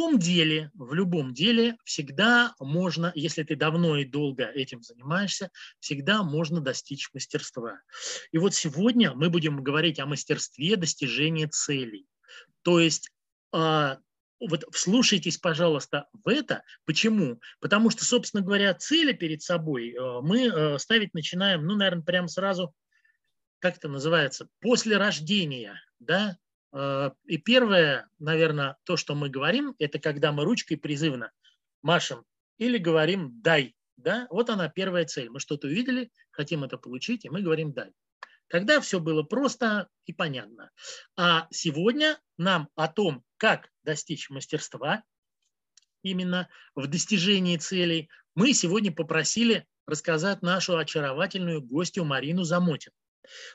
любом деле, в любом деле всегда можно, если ты давно и долго этим занимаешься, всегда можно достичь мастерства. И вот сегодня мы будем говорить о мастерстве достижения целей. То есть а, вот вслушайтесь, пожалуйста, в это. Почему? Потому что, собственно говоря, цели перед собой э, мы э, ставить начинаем, ну, наверное, прямо сразу, как это называется, после рождения, да, и первое, наверное, то, что мы говорим, это когда мы ручкой призывно машем или говорим «дай», да, вот она первая цель. Мы что-то увидели, хотим это получить, и мы говорим «дай». Тогда все было просто и понятно. А сегодня нам о том, как достичь мастерства именно в достижении целей, мы сегодня попросили рассказать нашу очаровательную гостью Марину Замотину.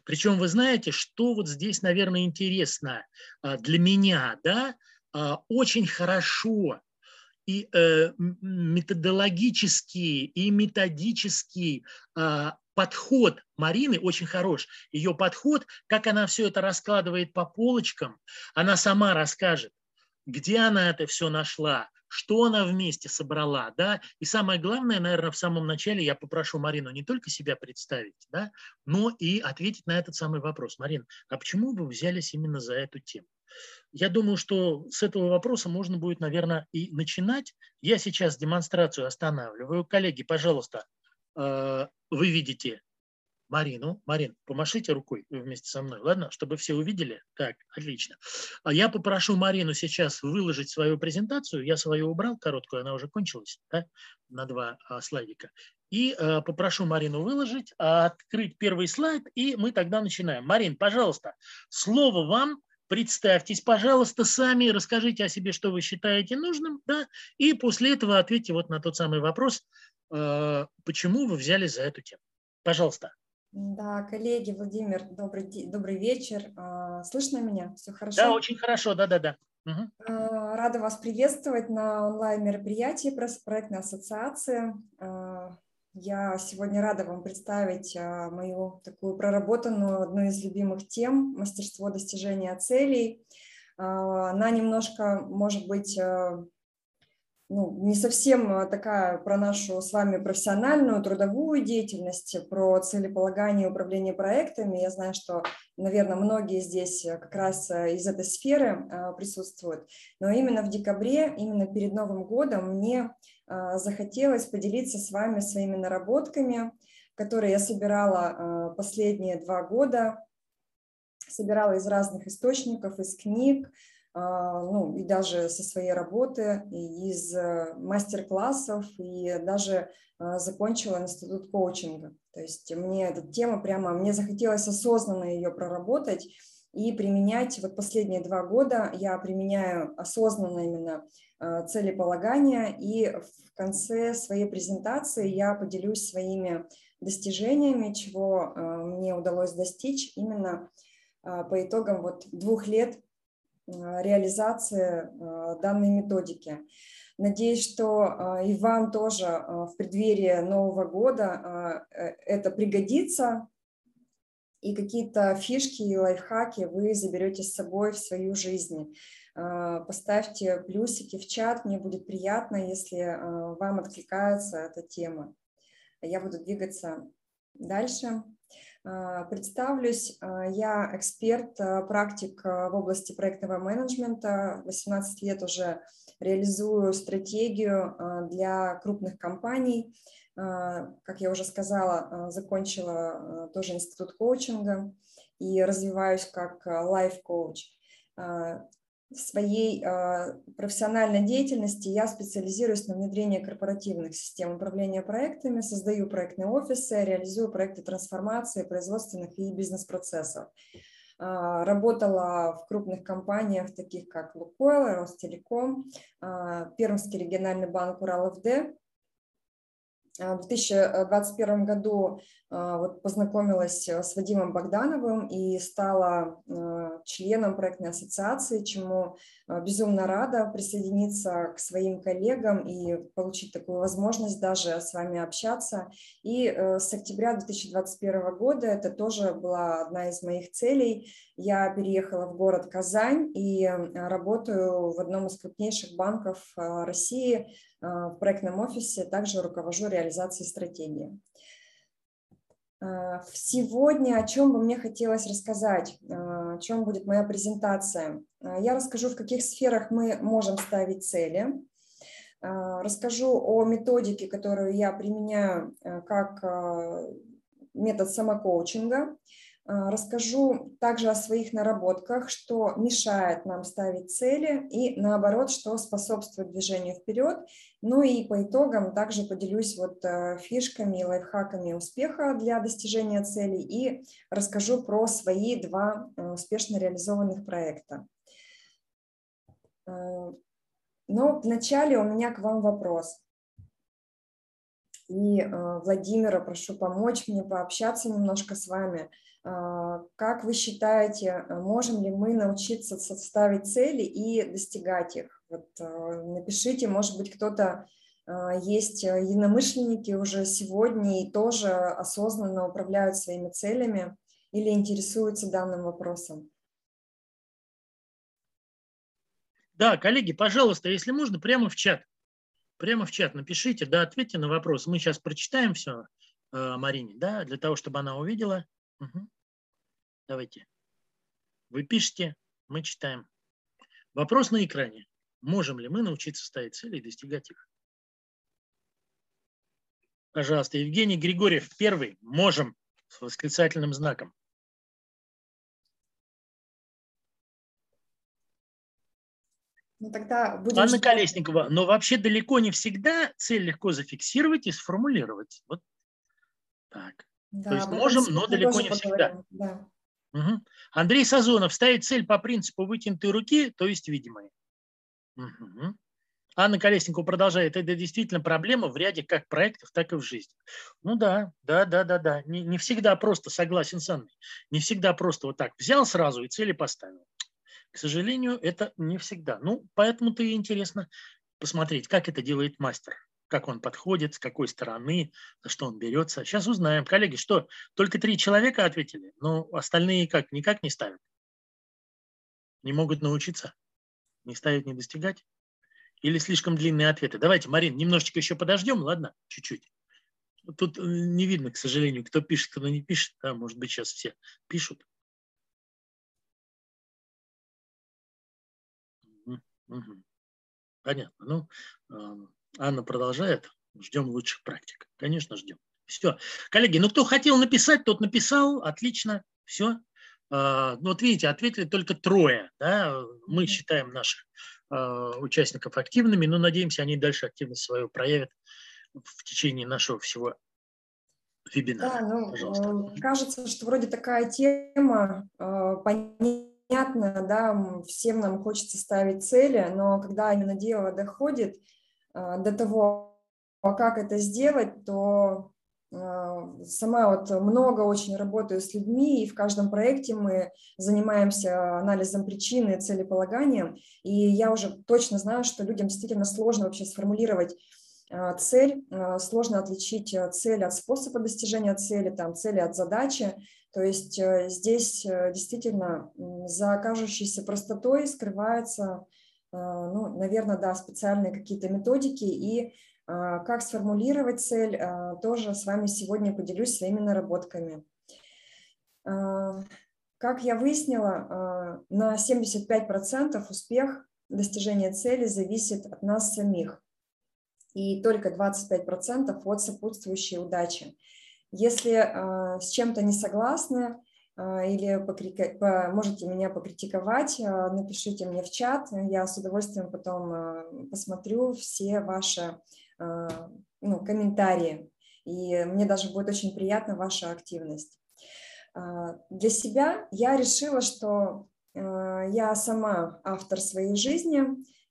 Причем вы знаете, что вот здесь, наверное, интересно а, для меня, да, а, очень хорошо и э, методологический, и методический а, подход Марины очень хорош. Ее подход, как она все это раскладывает по полочкам, она сама расскажет, где она это все нашла, что она вместе собрала, да, и самое главное, наверное, в самом начале я попрошу Марину не только себя представить, да, но и ответить на этот самый вопрос. Марин, а почему вы взялись именно за эту тему? Я думаю, что с этого вопроса можно будет, наверное, и начинать. Я сейчас демонстрацию останавливаю. Коллеги, пожалуйста, э, вы видите Марину. Марин, помашите рукой вместе со мной, ладно? Чтобы все увидели. Так, отлично. А я попрошу Марину сейчас выложить свою презентацию. Я свою убрал, короткую, она уже кончилась, да? на два а, слайдика. И а, попрошу Марину выложить, а, открыть первый слайд, и мы тогда начинаем. Марин, пожалуйста, слово вам. Представьтесь, пожалуйста, сами, расскажите о себе, что вы считаете нужным, да, и после этого ответьте вот на тот самый вопрос, э, почему вы взяли за эту тему. Пожалуйста. Да, коллеги, Владимир, добрый, добрый вечер. А, слышно меня? Все хорошо? Да, очень хорошо, да-да-да. Угу. Рада вас приветствовать на онлайн-мероприятии проектной ассоциации. А, я сегодня рада вам представить мою такую проработанную, одну из любимых тем – мастерство достижения целей. Она немножко, может быть, ну, не совсем э, такая про нашу с вами профессиональную трудовую деятельность, про целеполагание управление проектами. Я знаю, что, наверное, многие здесь э, как раз э, из этой сферы присутствуют. Но именно в декабре, именно перед Новым годом мне захотелось поделиться с вами своими наработками, которые я собирала последние два года, собирала из разных источников, из книг, а, ну, и даже со своей работы, и из э, мастер-классов, и даже а, закончила институт коучинга. То есть мне эта тема прямо, мне захотелось осознанно ее проработать и применять. Вот последние два года я применяю осознанно именно а, целеполагание, и в конце своей презентации я поделюсь своими достижениями, чего мне удалось достичь именно по итогам вот двух лет реализации э, данной методики. Надеюсь, что э, и вам тоже в преддверии Нового года это пригодится, и какие-то фишки и лайфхаки вы заберете с собой в свою жизнь. Поставьте плюсики в чат, мне будет приятно, если вам откликается эта тема. Я буду двигаться дальше. А, представлюсь, а, я эксперт, а, практик в области проектного менеджмента. 18 лет уже реализую стратегию для крупных компаний. Как я уже сказала, закончила тоже институт коучинга и развиваюсь как лайф-коуч. В своей а, профессиональной деятельности я специализируюсь на внедрении корпоративных систем управления проектами, создаю проектные офисы, реализую проекты трансформации производственных и бизнес-процессов. А, работала в крупных компаниях, таких как Лукойл, Ростелеком, а, Пермский региональный банк Урал-ФД. В 2021 году вот познакомилась с Вадимом Богдановым и стала членом проектной ассоциации, чему безумно рада присоединиться к своим коллегам и получить такую возможность даже с вами общаться. И с октября 2021 года это тоже была одна из моих целей. Я переехала в город Казань и работаю в одном из крупнейших банков России в проектном офисе, также руковожу реализацией стратегии. Сегодня о чем бы мне хотелось рассказать, о чем будет моя презентация. Я расскажу, в каких сферах мы можем ставить цели, расскажу о методике, которую я применяю как метод самокоучинга, а, расскажу также о своих наработках, что мешает нам ставить цели и наоборот, что способствует движению вперед. Ну и по итогам также поделюсь вот э, фишками и лайфхаками успеха для достижения целей и расскажу про свои два э, успешно реализованных проекта. Э, но вначале у меня к вам вопрос. И Владимира прошу помочь мне пообщаться немножко с вами – а, как вы считаете, э, можем ли мы научиться составить цели и достигать их? Вот, э, напишите, может быть, кто-то а, есть э, единомышленники уже сегодня и тоже осознанно управляют своими целями или интересуются данным вопросом. Да, коллеги, пожалуйста, если можно, прямо в чат. Прямо в чат напишите, да, ответьте на вопрос. Мы сейчас прочитаем все Марине, да, для того, чтобы она увидела. Угу. Давайте. Вы пишете, мы читаем. Вопрос на экране. Можем ли мы научиться ставить цели и достигать их? Пожалуйста, Евгений Григорьев, первый. Можем. С восклицательным знаком. Ну, тогда будем Анна ждать. Колесникова, но вообще далеко не всегда цель легко зафиксировать и сформулировать. Вот так. Да, То есть можем, но далеко не всегда. Да. Угу. Андрей Сазонов ставит цель по принципу вытянутой руки, то есть видимой. Угу. Анна Колесникова продолжает. Это действительно проблема в ряде как проектов, так и в жизни. Ну да, да, да, да, да. Не, не всегда просто, согласен с Анной. Не всегда просто вот так взял сразу и цели поставил. К сожалению, это не всегда. Ну, поэтому-то и интересно посмотреть, как это делает мастер как он подходит, с какой стороны, за что он берется. Сейчас узнаем. Коллеги, что, только три человека ответили? Ну, остальные как, никак не ставят? Не могут научиться? Не ставить, не достигать? Или слишком длинные ответы? Давайте, Марин, немножечко еще подождем, ладно? Чуть-чуть. Тут э, не видно, к сожалению, кто пишет, кто не пишет. Да, может быть, сейчас все пишут. Понятно. Ну, Анна продолжает. Ждем лучших практик. Конечно, ждем. Все. Коллеги, ну кто хотел написать, тот написал. Отлично. Все. А, ну вот видите, ответили только трое. Да? Мы считаем наших а, участников активными, но надеемся, они дальше активность свою проявят в течение нашего всего вебинара. Да, ну, Пожалуйста. кажется, что вроде такая тема а, понятна, да, всем нам хочется ставить цели, но когда именно дело доходит, до того, а как это сделать, то а, сама вот много очень работаю с людьми, и в каждом проекте мы занимаемся анализом причины целеполаганием, и я уже точно знаю, что людям действительно сложно вообще сформулировать цель, сложно отличить цель от способа достижения цели, там, цели от задачи, то есть э, здесь э, действительно за кажущейся простотой скрывается а, ну, наверное, да, специальные какие-то методики и а, как сформулировать цель, а, тоже с вами сегодня поделюсь своими наработками. Как я выяснила, на 75% успех достижения цели зависит от нас самих и только 25% от сопутствующей удачи. Если с чем-то не согласны, а, или покрика... можете меня покритиковать, а, напишите мне в чат, я с удовольствием потом а, посмотрю все ваши ну, комментарии, и мне даже будет очень приятна ваша активность. Для себя я решила, что я сама автор своей жизни,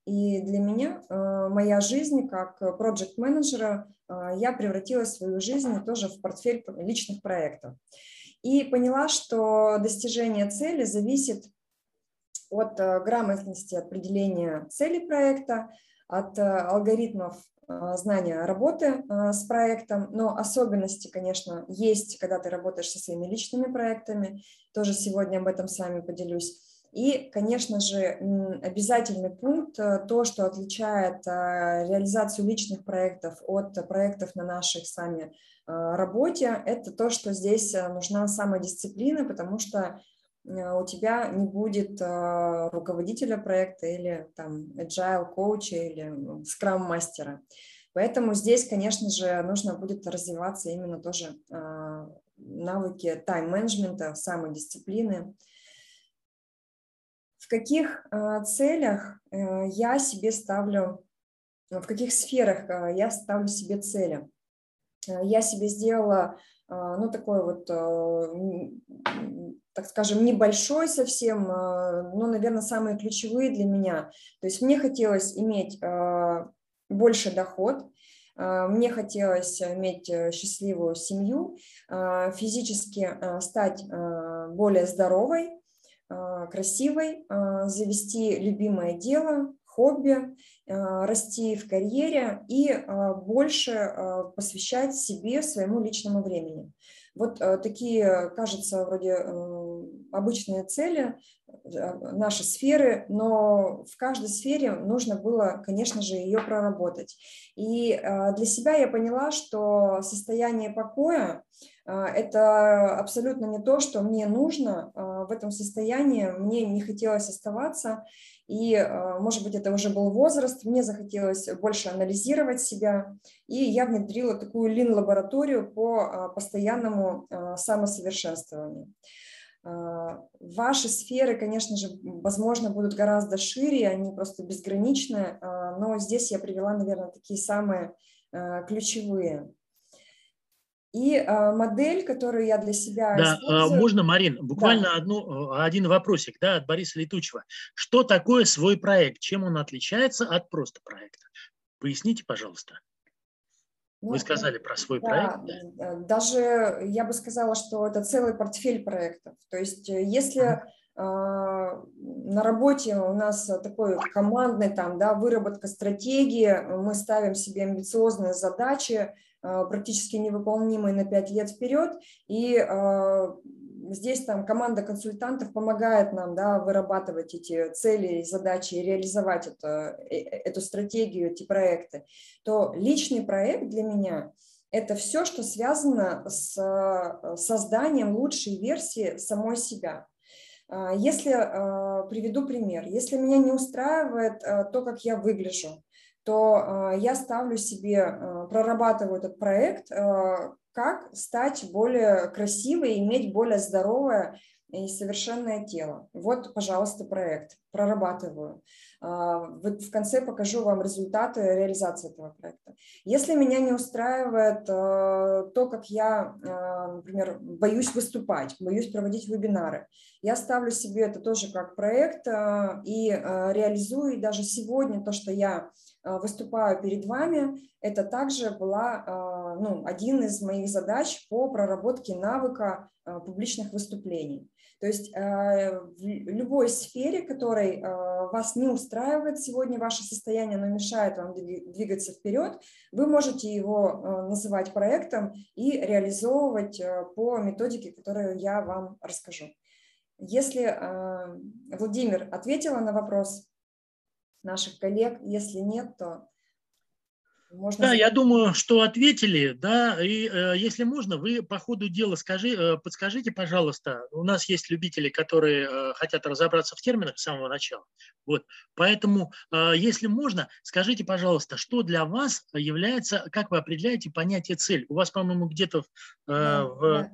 И для меня моя жизнь как проект-менеджера, я превратила свою жизнь тоже в портфель личных проектов. И поняла, что достижение цели зависит от грамотности определения цели проекта, от алгоритмов а, знания работы с проектом, но особенности, конечно, есть, когда ты работаешь со своими личными проектами. Тоже сегодня об этом с вами поделюсь. И, конечно же, обязательный пункт, э, то, что отличает реализацию личных проектов от проектов на нашей с вами работе, это то, что здесь э, нужна самодисциплина, потому что Э, у тебя не будет руководителя проекта или там agile коуча или скрам мастера. Поэтому здесь, конечно же, нужно будет развиваться именно тоже навыки тайм-менеджмента, самодисциплины. В каких целях э, я себе ставлю, в каких сферах я ставлю себе цели? Э, я себе сделала ну, такой вот так скажем, небольшой совсем, но, наверное, самые ключевые для меня. То есть мне хотелось иметь больше доход, мне хотелось иметь э, счастливую семью, физически стать более здоровой, красивой, завести любимое дело, хобби, расти в карьере и больше посвящать себе своему личному времени. Вот э, такие, кажется, вроде э, обычные цели, э, наши сферы, но в каждой сфере нужно было, конечно же, ее проработать. И для себя я поняла, что состояние покоя – это абсолютно не то, что мне нужно. В этом состоянии мне не хотелось оставаться. И, а, может быть, это уже был возраст, мне захотелось больше анализировать себя, и я внедрила такую лин-лабораторию по а, постоянному а, самосовершенствованию. Ваши сферы, конечно же, возможно, будут гораздо шире, они просто безграничны, но здесь я привела, наверное, такие самые ключевые. И э, модель, которую я для себя да, использую... Можно, Марин, буквально да. одну, один вопросик да, от Бориса Летучего. Что такое свой проект? Чем он отличается от просто проекта? Поясните, пожалуйста. Ну, Вы сказали про свой да, проект. Да? Даже я бы сказала, что это целый портфель проектов. То есть э, если на работе у нас такой командный там, да, выработка стратегии, мы ставим себе амбициозные задачи, а, практически невыполнимые на 5 лет вперед, и а, здесь там команда консультантов помогает нам да, вырабатывать эти цели и задачи и реализовать это, э, э, эту стратегию, эти проекты, то личный проект для меня – это все, что связано с э, созданием лучшей версии самой себя. А, если, приведу пример, если меня не устраивает то, как я выгляжу, то а, я ставлю себе, а, прорабатываю этот проект, а, как стать более красивой, иметь более здоровое и совершенное тело. Вот, пожалуйста, проект, прорабатываю. В конце покажу вам результаты реализации этого проекта. Если меня не устраивает то, как я, например, боюсь выступать, боюсь проводить вебинары, я ставлю себе это тоже как проект и реализую. И даже сегодня то, что я Э, выступаю перед вами, это также была э, ну, один из моих задач по проработке навыка э, публичных выступлений. То есть в любой сфере, которой вас не устраивает сегодня ваше состояние, но мешает вам двигаться вперед, вы можете его называть проектом и реализовывать по методике, которую я вам расскажу. Если Владимир ответила на вопрос, наших коллег. Если нет, то можно... Да, я думаю, что ответили, да, и э, если можно, вы по ходу дела скажи, э, подскажите, пожалуйста, у нас есть любители, которые э, хотят разобраться в терминах с самого начала, вот, поэтому, э, если можно, скажите, пожалуйста, что для вас является, как вы определяете понятие цель? У вас, по-моему, где-то э, да, в... Да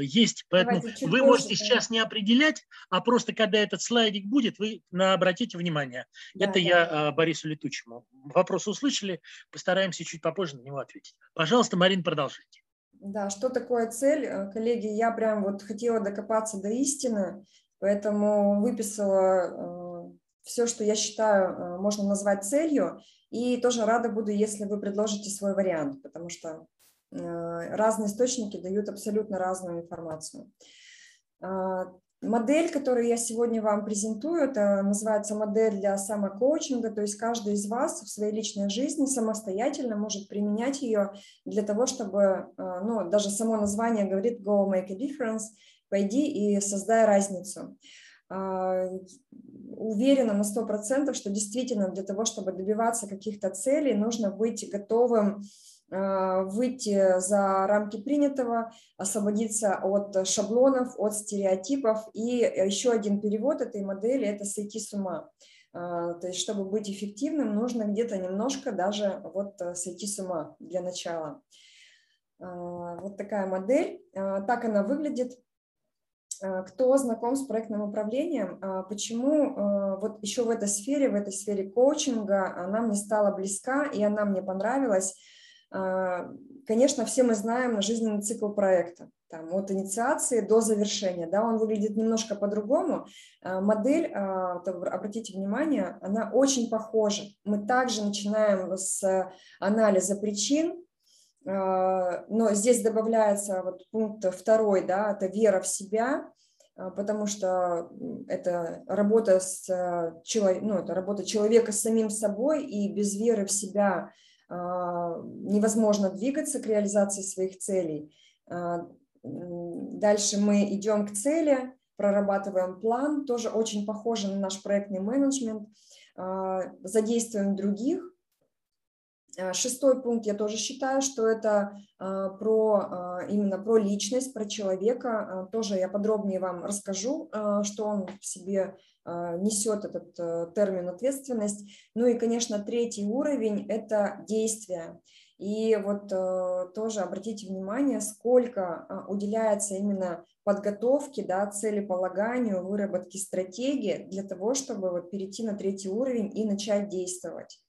есть. Поэтому вы можете сейчас не определять, а просто когда этот слайдик будет, вы на, обратите внимание. Да, Это да. я э, Борису Летучему. Вопрос услышали, постараемся чуть попозже на него ответить. Пожалуйста, Марин, продолжите. Да, что такое цель? Э, коллеги, я прям вот хотела докопаться до истины, поэтому выписала все, что я считаю, можно назвать целью, и тоже рада буду, если вы предложите свой вариант, потому что разные источники дают абсолютно разную информацию. Модель, которую я сегодня вам презентую, это называется модель для самокоучинга, то есть каждый из вас в своей личной жизни самостоятельно может применять ее для того, чтобы, э, ну, даже само название говорит «go make a difference», пойди и создай разницу. Уверена на 100%, что действительно для того, чтобы добиваться каких-то целей, нужно быть готовым Э, выйти за рамки принятого, освободиться от шаблонов, от стереотипов. И еще один перевод этой модели – это сойти с ума. Э, то есть, чтобы быть эффективным, нужно где-то немножко даже вот э, сойти с ума для начала. Вот такая модель. Так она выглядит. Кто знаком с проектным управлением, почему вот еще в этой сфере, в этой сфере коучинга она мне стала близка и она мне понравилась, конечно, все мы знаем жизненный цикл проекта, там, от инициации до завершения, да, он выглядит немножко по-другому. А, модель, а, обратите внимание, она очень похожа. Мы также начинаем с анализа причин, но здесь добавляется вот пункт второй, да, это вера в себя, потому что это работа с ну, это работа человека с самим собой, и без веры в себя – невозможно двигаться к реализации своих целей. А, дальше мы идем к цели, прорабатываем план, тоже очень похоже на наш проектный менеджмент, а, задействуем других. Шестой пункт я тоже считаю, что это про, именно про личность, про человека. Тоже я подробнее вам расскажу, что он в себе а, несет этот э, термин ответственность. Ну и, конечно, третий уровень – это действие. И вот э, тоже обратите внимание, сколько а, уделяется именно подготовке, да, целеполаганию, выработке стратегии для того, чтобы вот перейти на третий уровень и начать действовать.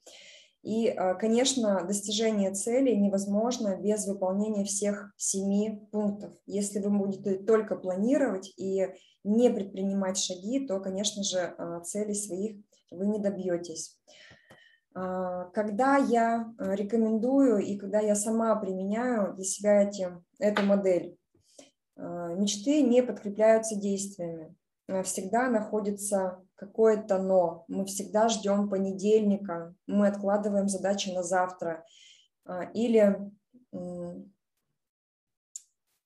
И, а, конечно, достижение цели невозможно без выполнения всех семи пунктов. Если вы будете только планировать и не предпринимать шаги, то, конечно же, а, целей своих вы не добьетесь. А, когда я рекомендую и когда я сама применяю для себя эти, эту модель, мечты не подкрепляются действиями. Всегда находится какое-то но. Мы всегда ждем понедельника, мы откладываем задачи на завтра. А, или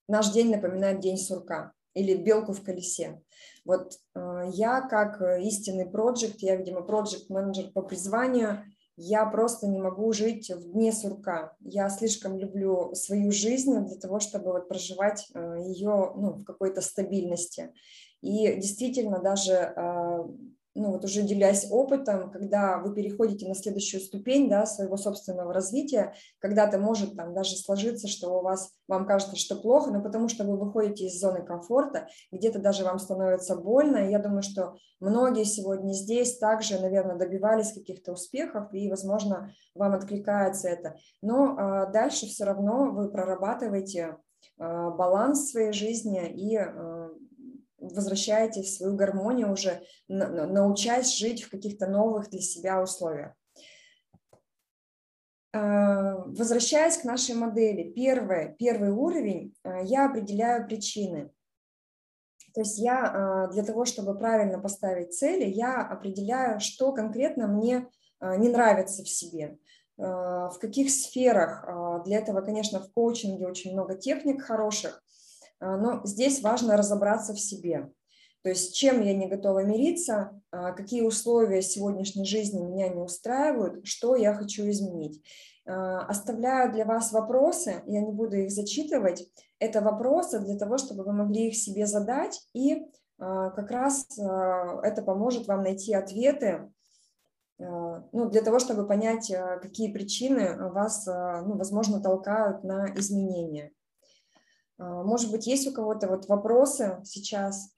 наш день напоминает день сурка или белку в колесе. Вот а, я как истинный проект, я, видимо, проект менеджер по призванию, я просто не могу жить в дне сурка. Я слишком люблю свою жизнь для того, чтобы вот проживать а, ее ну, в какой-то стабильности. И действительно даже, а, ну вот уже делясь опытом, когда вы переходите на следующую ступень да, своего собственного развития, когда-то может там даже сложиться, что у вас, вам кажется, что плохо, но потому что вы выходите из зоны комфорта, где-то даже вам становится больно. И я думаю, что многие сегодня здесь также, наверное, добивались каких-то успехов, и, возможно, вам откликается это. Но а, дальше все равно вы прорабатываете а, баланс своей жизни и возвращаетесь в свою гармонию уже, научаясь жить в каких-то новых для себя условиях. А, возвращаясь к нашей модели, первый, первый уровень, а, я определяю причины. То есть я а, для того, чтобы правильно поставить цели, я определяю, что конкретно мне не нравится в себе, в каких сферах. Для этого, конечно, в коучинге очень много техник хороших, но здесь важно разобраться в себе. То есть чем я не готова мириться, а, какие условия сегодняшней жизни меня не устраивают, что я хочу изменить. А, оставляю для вас вопросы, я не буду их зачитывать. Это вопросы для того, чтобы вы могли их себе задать, и как раз это поможет вам найти ответы, ну, для того, чтобы понять, какие причины вас, ну, возможно, толкают на изменения. А, может быть, есть у кого-то вот вопросы сейчас?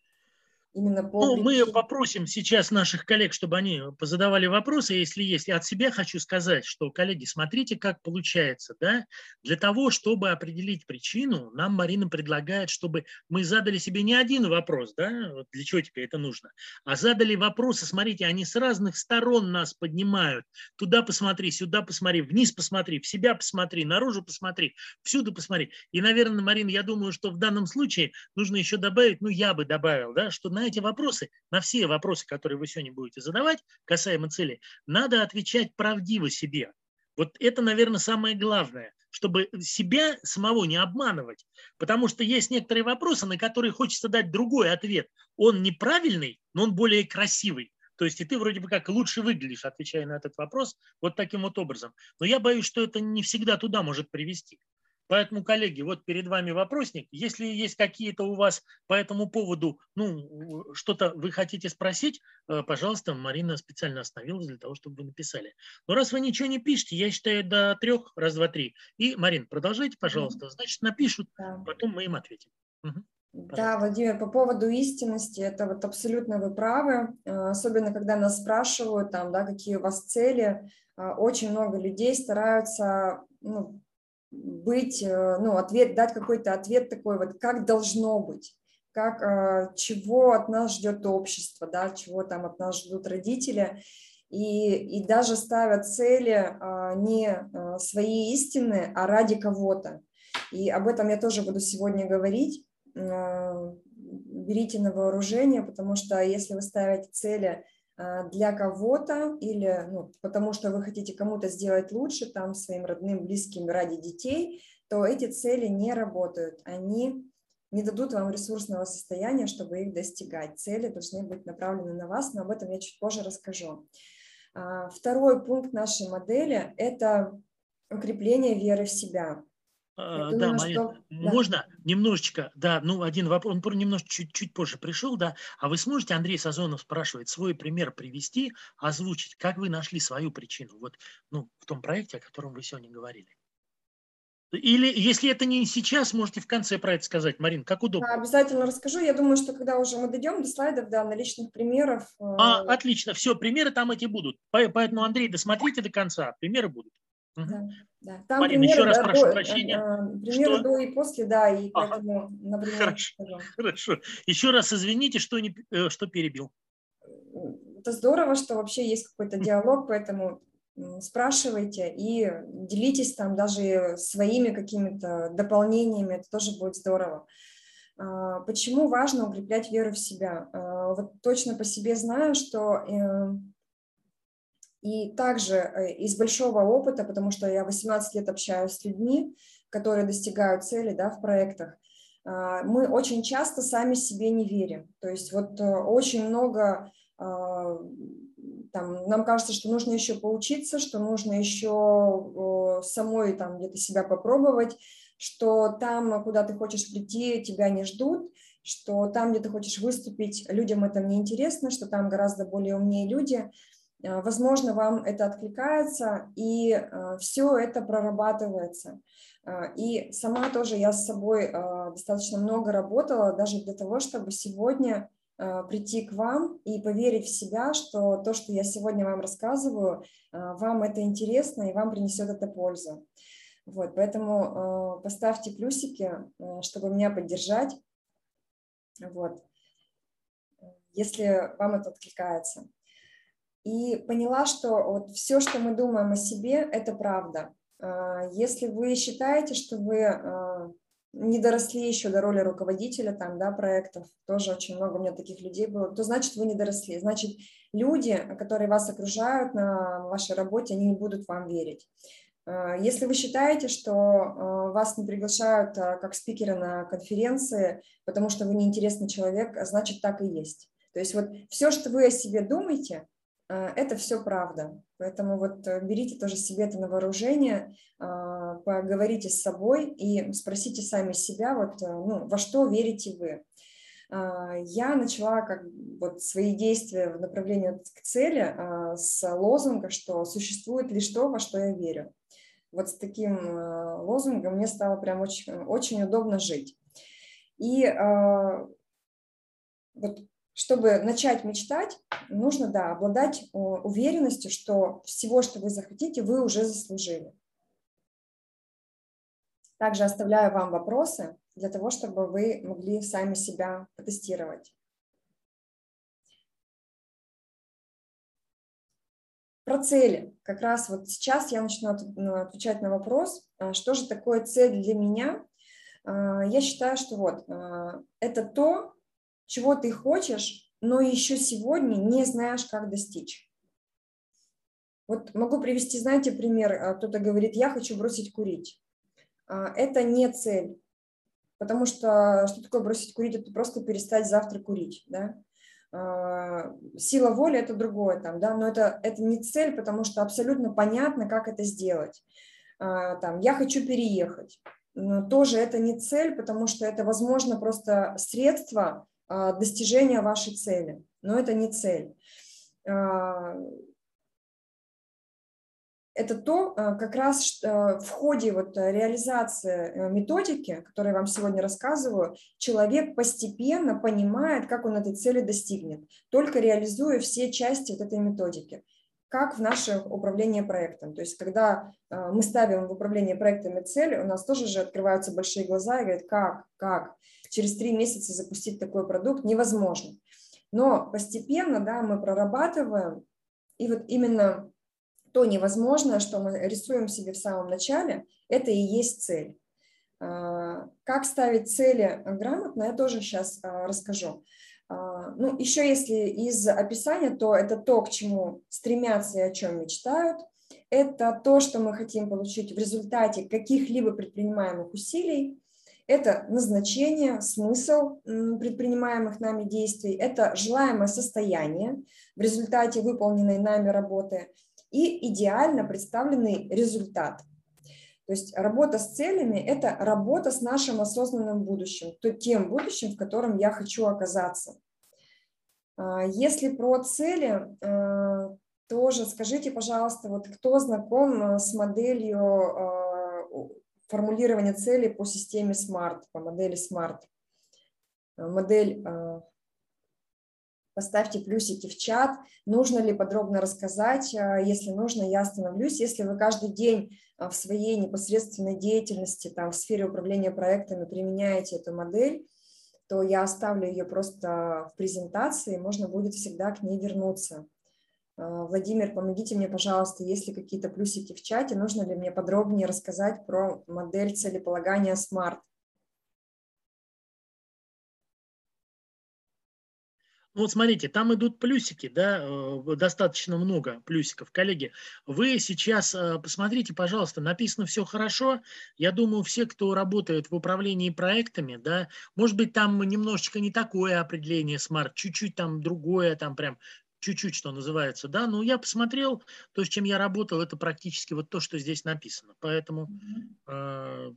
Именно по... Ну, мы попросим сейчас наших коллег, чтобы они позадавали вопросы, если есть. Я от себя хочу сказать, что, коллеги, смотрите, как получается. Да? Для того, чтобы определить причину, нам Марина предлагает, чтобы мы задали себе не один вопрос, да? вот для чего тебе это нужно, а задали вопросы, смотрите, они с разных сторон нас поднимают. Туда посмотри, сюда посмотри, вниз посмотри, в себя посмотри, наружу посмотри, всюду посмотри. И, наверное, Марина, я думаю, что в данном случае нужно еще добавить, ну, я бы добавил, да, что на эти вопросы, на все вопросы, которые вы сегодня будете задавать, касаемо цели, надо отвечать правдиво себе. Вот это, наверное, самое главное, чтобы себя самого не обманывать. Потому что есть некоторые вопросы, на которые хочется дать другой ответ. Он неправильный, но он более красивый. То есть и ты вроде бы как лучше выглядишь, отвечая на этот вопрос вот таким вот образом. Но я боюсь, что это не всегда туда может привести. Поэтому, коллеги, вот перед вами вопросник. Если есть какие-то у вас по этому поводу, ну, что-то вы хотите спросить, э, пожалуйста, Марина специально остановилась для того, чтобы вы написали. Но раз вы ничего не пишете, я считаю до трех, раз, два, три. И, Марин, продолжайте, пожалуйста. Значит, напишут, потом мы им ответим. Угу. Да, Владимир, по поводу истинности, это вот абсолютно вы правы, э, особенно когда нас спрашивают, там, да, какие у вас цели, э, очень много людей стараются ну, быть, э, ну, ответ, дать какой-то ответ такой вот, как должно быть, как, э, чего от нас ждет общество, да, чего там от нас ждут родители, и, и даже ставят цели а, не э, свои истины, а ради кого-то. И об этом я тоже буду сегодня говорить. Берите на вооружение, потому что если вы ставите цели а, для кого-то или ну, потому что вы хотите кому-то сделать лучше, там своим родным, близким ради детей, то эти цели не работают. Они не дадут вам ресурсного состояния, чтобы их достигать. Цели должны быть направлены на вас, но об этом я чуть позже расскажу. А, второй пункт нашей модели – это укрепление веры в себя. А, да, думаю, Марина, что... можно да. немножечко, да, ну один вопрос, он немножко чуть-чуть позже пришел, да, а вы сможете, Андрей Сазонов спрашивает, свой пример привести, озвучить, как вы нашли свою причину, вот, ну, в том проекте, о котором вы сегодня говорили? Или, если это не сейчас, можете в конце про это сказать, Марин, как удобно. Обязательно расскажу. Я думаю, что когда уже мы дойдем до слайдов, да, на личных примеров. А, э, отлично, все, примеры там эти будут. Поэтому, Андрей, досмотрите до конца, примеры будут. Да, да. Там Марина, примеры, еще раз прошу до, прощения. Э, примеры что? до и после, да, и поэтому, например, хорошо, хорошо. Еще раз извините, что, не, э, что перебил. Это здорово, что вообще есть какой-то диалог, поэтому спрашивайте и делитесь там даже своими какими-то дополнениями, это тоже будет здорово. А, почему важно укреплять веру в себя? А, вот точно по себе знаю, что э, и также э, из большого опыта, потому что я 18 лет общаюсь с людьми, которые достигают цели да, в проектах, а, мы очень часто сами себе не верим. То есть вот э, очень много а, там, нам кажется, что нужно еще поучиться, что нужно еще самой там где-то себя попробовать, что там, куда ты хочешь прийти, тебя не ждут, что там, где ты хочешь выступить, людям это не интересно, что там гораздо более умнее люди – Э, возможно, вам это откликается, и э, все это прорабатывается. Э, и сама тоже я с собой достаточно много работала, даже для того, чтобы сегодня прийти к вам и поверить в себя, что то, что я сегодня вам рассказываю, вам это интересно и вам принесет это пользу. Вот, поэтому поставьте плюсики, чтобы меня поддержать, вот, если вам это откликается и поняла, что вот все, что мы думаем о себе, это правда. А, если вы считаете, что вы а, не доросли еще до роли руководителя там, да, проектов, тоже очень много у меня таких людей было, то значит вы не доросли. Значит, люди, которые вас окружают на вашей работе, они не будут вам верить. А, если вы считаете, что вас не приглашают как спикера на конференции, потому что вы неинтересный человек, значит так и есть. То есть вот все, что вы о себе думаете, это все правда. Поэтому вот э, берите тоже себе это на вооружение, а, поговорите с собой и спросите сами себя, вот, э, ну, во что верите вы. А, я начала как вот свои действия в направлении к цели а, с лозунга, что существует лишь то, во что я верю. Вот с таким лозунгом мне стало прям очень, очень удобно жить. И вот чтобы начать мечтать, нужно, да, обладать уверенностью, что всего, что вы захотите, вы уже заслужили. Также оставляю вам вопросы для того, чтобы вы могли сами себя потестировать. Про цели. Как раз вот сейчас я начну ну, отвечать на вопрос, а, что же такое цель для меня. А, я считаю, что вот это то, чего ты хочешь, но еще сегодня не знаешь, как достичь. Вот могу привести, знаете, пример. А, кто-то говорит, я хочу бросить курить. А, это не цель, потому что что такое бросить курить? Это просто перестать завтра курить, да? А, сила воли – это другое там, да, но это, это не цель, потому что абсолютно понятно, как это сделать. Там, я хочу переехать, но тоже это не цель, потому что это, возможно, просто средство а, достижения вашей цели, но это не цель. А, это то, а, как раз в ходе вот реализации э, методики, которую я вам сегодня рассказываю, человек постепенно понимает, как он этой цели достигнет, только реализуя все части вот этой методики как в наше управление проектом. То есть, когда мы ставим в управление проектами цель, у нас тоже же открываются большие глаза и говорят, как, как через три месяца запустить такой продукт невозможно. Но постепенно да, мы прорабатываем, и вот именно то невозможное, что мы рисуем себе в самом начале, это и есть цель. А, как ставить цели грамотно, я тоже сейчас а, расскажу. А, ну, еще если из описания, то это то, к чему стремятся и о чем мечтают. Это то, что мы хотим получить в результате каких-либо предпринимаемых усилий. Это назначение, смысл предпринимаемых нами действий, это желаемое состояние в результате выполненной нами работы и идеально представленный результат. То есть работа с целями – это работа с нашим осознанным будущим, то тем будущим, в котором я хочу оказаться. А, если про цели, а, тоже скажите, пожалуйста, вот кто знаком а, с моделью формулирование целей по системе SMART, по модели SMART. Э, модель э, поставьте плюсики в чат. Нужно ли подробно рассказать? Э, если нужно, я остановлюсь. Если вы каждый день в своей непосредственной деятельности, там, в сфере управления проектами применяете эту модель, то я оставлю ее просто в презентации, можно будет всегда к ней вернуться. А, Владимир, помогите мне, пожалуйста, есть ли какие-то плюсики в чате, нужно ли мне подробнее рассказать про модель целеполагания SMART? Ну вот смотрите, там идут плюсики, да, э, достаточно много плюсиков. Коллеги, вы сейчас э, посмотрите, пожалуйста, написано все хорошо. Я думаю, все, кто работает в управлении проектами, да, может быть, там немножечко не такое определение смарт, чуть-чуть там другое, там прям чуть-чуть, что называется, да, но я посмотрел, то, с чем я работал, это практически вот то, что здесь написано. Поэтому э,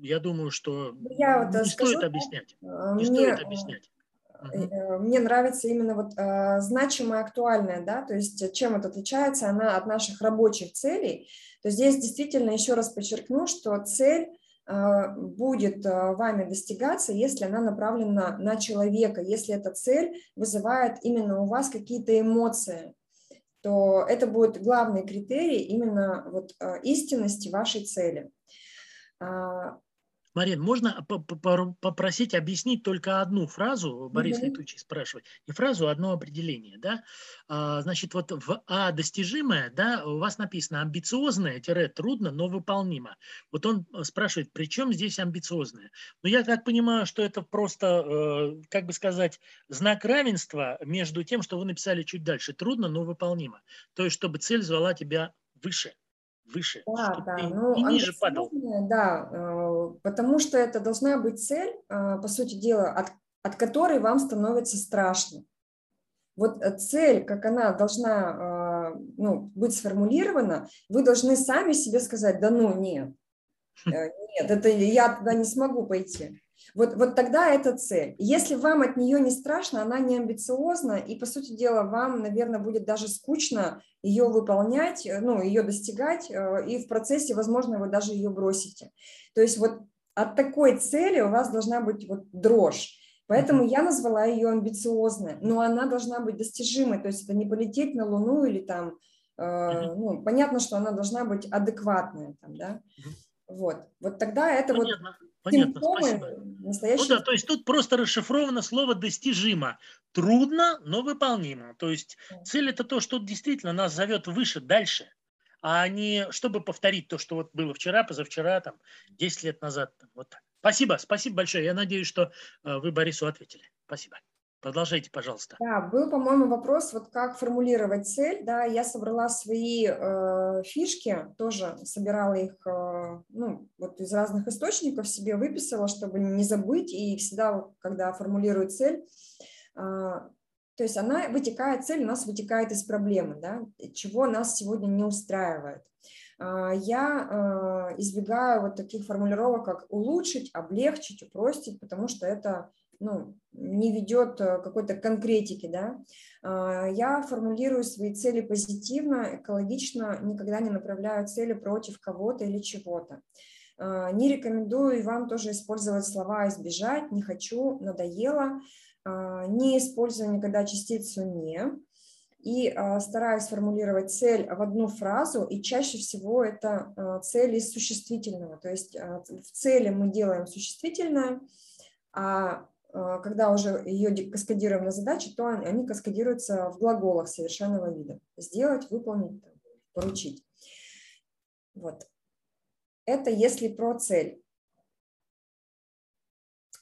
я думаю, что я вот не скажу, стоит объяснять. Э, не мне, стоит объяснять. Э, мне нравится именно вот э, значимое актуальное, да, то есть чем это отличается она от наших рабочих целей. То здесь действительно еще раз подчеркну, что цель а, будет а, вами достигаться, если она направлена на человека, если эта цель вызывает именно у вас какие-то эмоции, то это будет главный критерий именно вот истинности вашей цели. Марин, можно попросить объяснить только одну фразу, Борис mm-hmm. Летучий спрашивает, не фразу, а одно определение, да? Значит, вот в А достижимое, да, у вас написано амбициозное, тире, трудно, но выполнимо. Вот он э, спрашивает, при чем здесь амбициозное? Ну, я так понимаю, что это просто, э, как бы сказать, знак равенства между тем, что вы написали чуть дальше, трудно, но выполнимо. То есть, чтобы цель звала тебя выше выше, да, да. ну, и ниже падал. Да, э, потому что это должна быть цель, э, по сути дела, от, от которой вам становится страшно. Вот э, цель, как она должна ну, быть сформулирована, вы должны сами себе сказать, да ну нет, нет, это я туда не смогу пойти. Вот, вот тогда это цель. Если вам от нее не страшно, она не амбициозна, и, по сути дела, вам, наверное, будет даже скучно ее выполнять, э, ну, ее достигать, э, и в процессе, возможно, вы даже ее бросите. То есть вот от такой цели у вас должна быть вот дрожь. Поэтому я назвала ее амбициозной, но она должна быть достижимой, то есть это не полететь на Луну или там, э, ну, понятно, что она должна быть адекватная, там, да, вот, вот тогда это понятно, вот понятно, симптомы настоящие. Ну да, то есть тут просто расшифровано слово достижимо, трудно, но выполнимо, то есть цель это то, что действительно нас зовет выше, дальше, а не чтобы повторить то, что вот было вчера, позавчера, там, 10 лет назад, там, вот так. Спасибо, спасибо большое. Я надеюсь, что э, вы Борису ответили. Спасибо. Продолжайте, пожалуйста. Да, был, по-моему, вопрос, вот как формулировать цель. Да, я собрала свои э, фишки, тоже собирала их э, ну, вот из разных источников себе, выписала, чтобы не забыть. И всегда, когда формулирую цель, э, то есть она вытекает, цель у нас вытекает из проблемы, да, чего нас сегодня не устраивает. А, я э, избегаю вот таких формулировок, как улучшить, облегчить, упростить, потому что это ну, не ведет э, какой-то конкретики. Да? А, я формулирую свои цели позитивно, экологично, никогда не направляю цели против кого-то или чего-то. А, не рекомендую вам тоже использовать слова «избежать», «не хочу», «надоело», не использую никогда частицу «не», и стараюсь формулировать цель в одну фразу, и чаще всего это цель из существительного. То есть в цели мы делаем существительное, а когда уже ее каскадируем на задачи, то они каскадируются в глаголах совершенного вида. Сделать, выполнить, поручить. Вот. Это если про цель.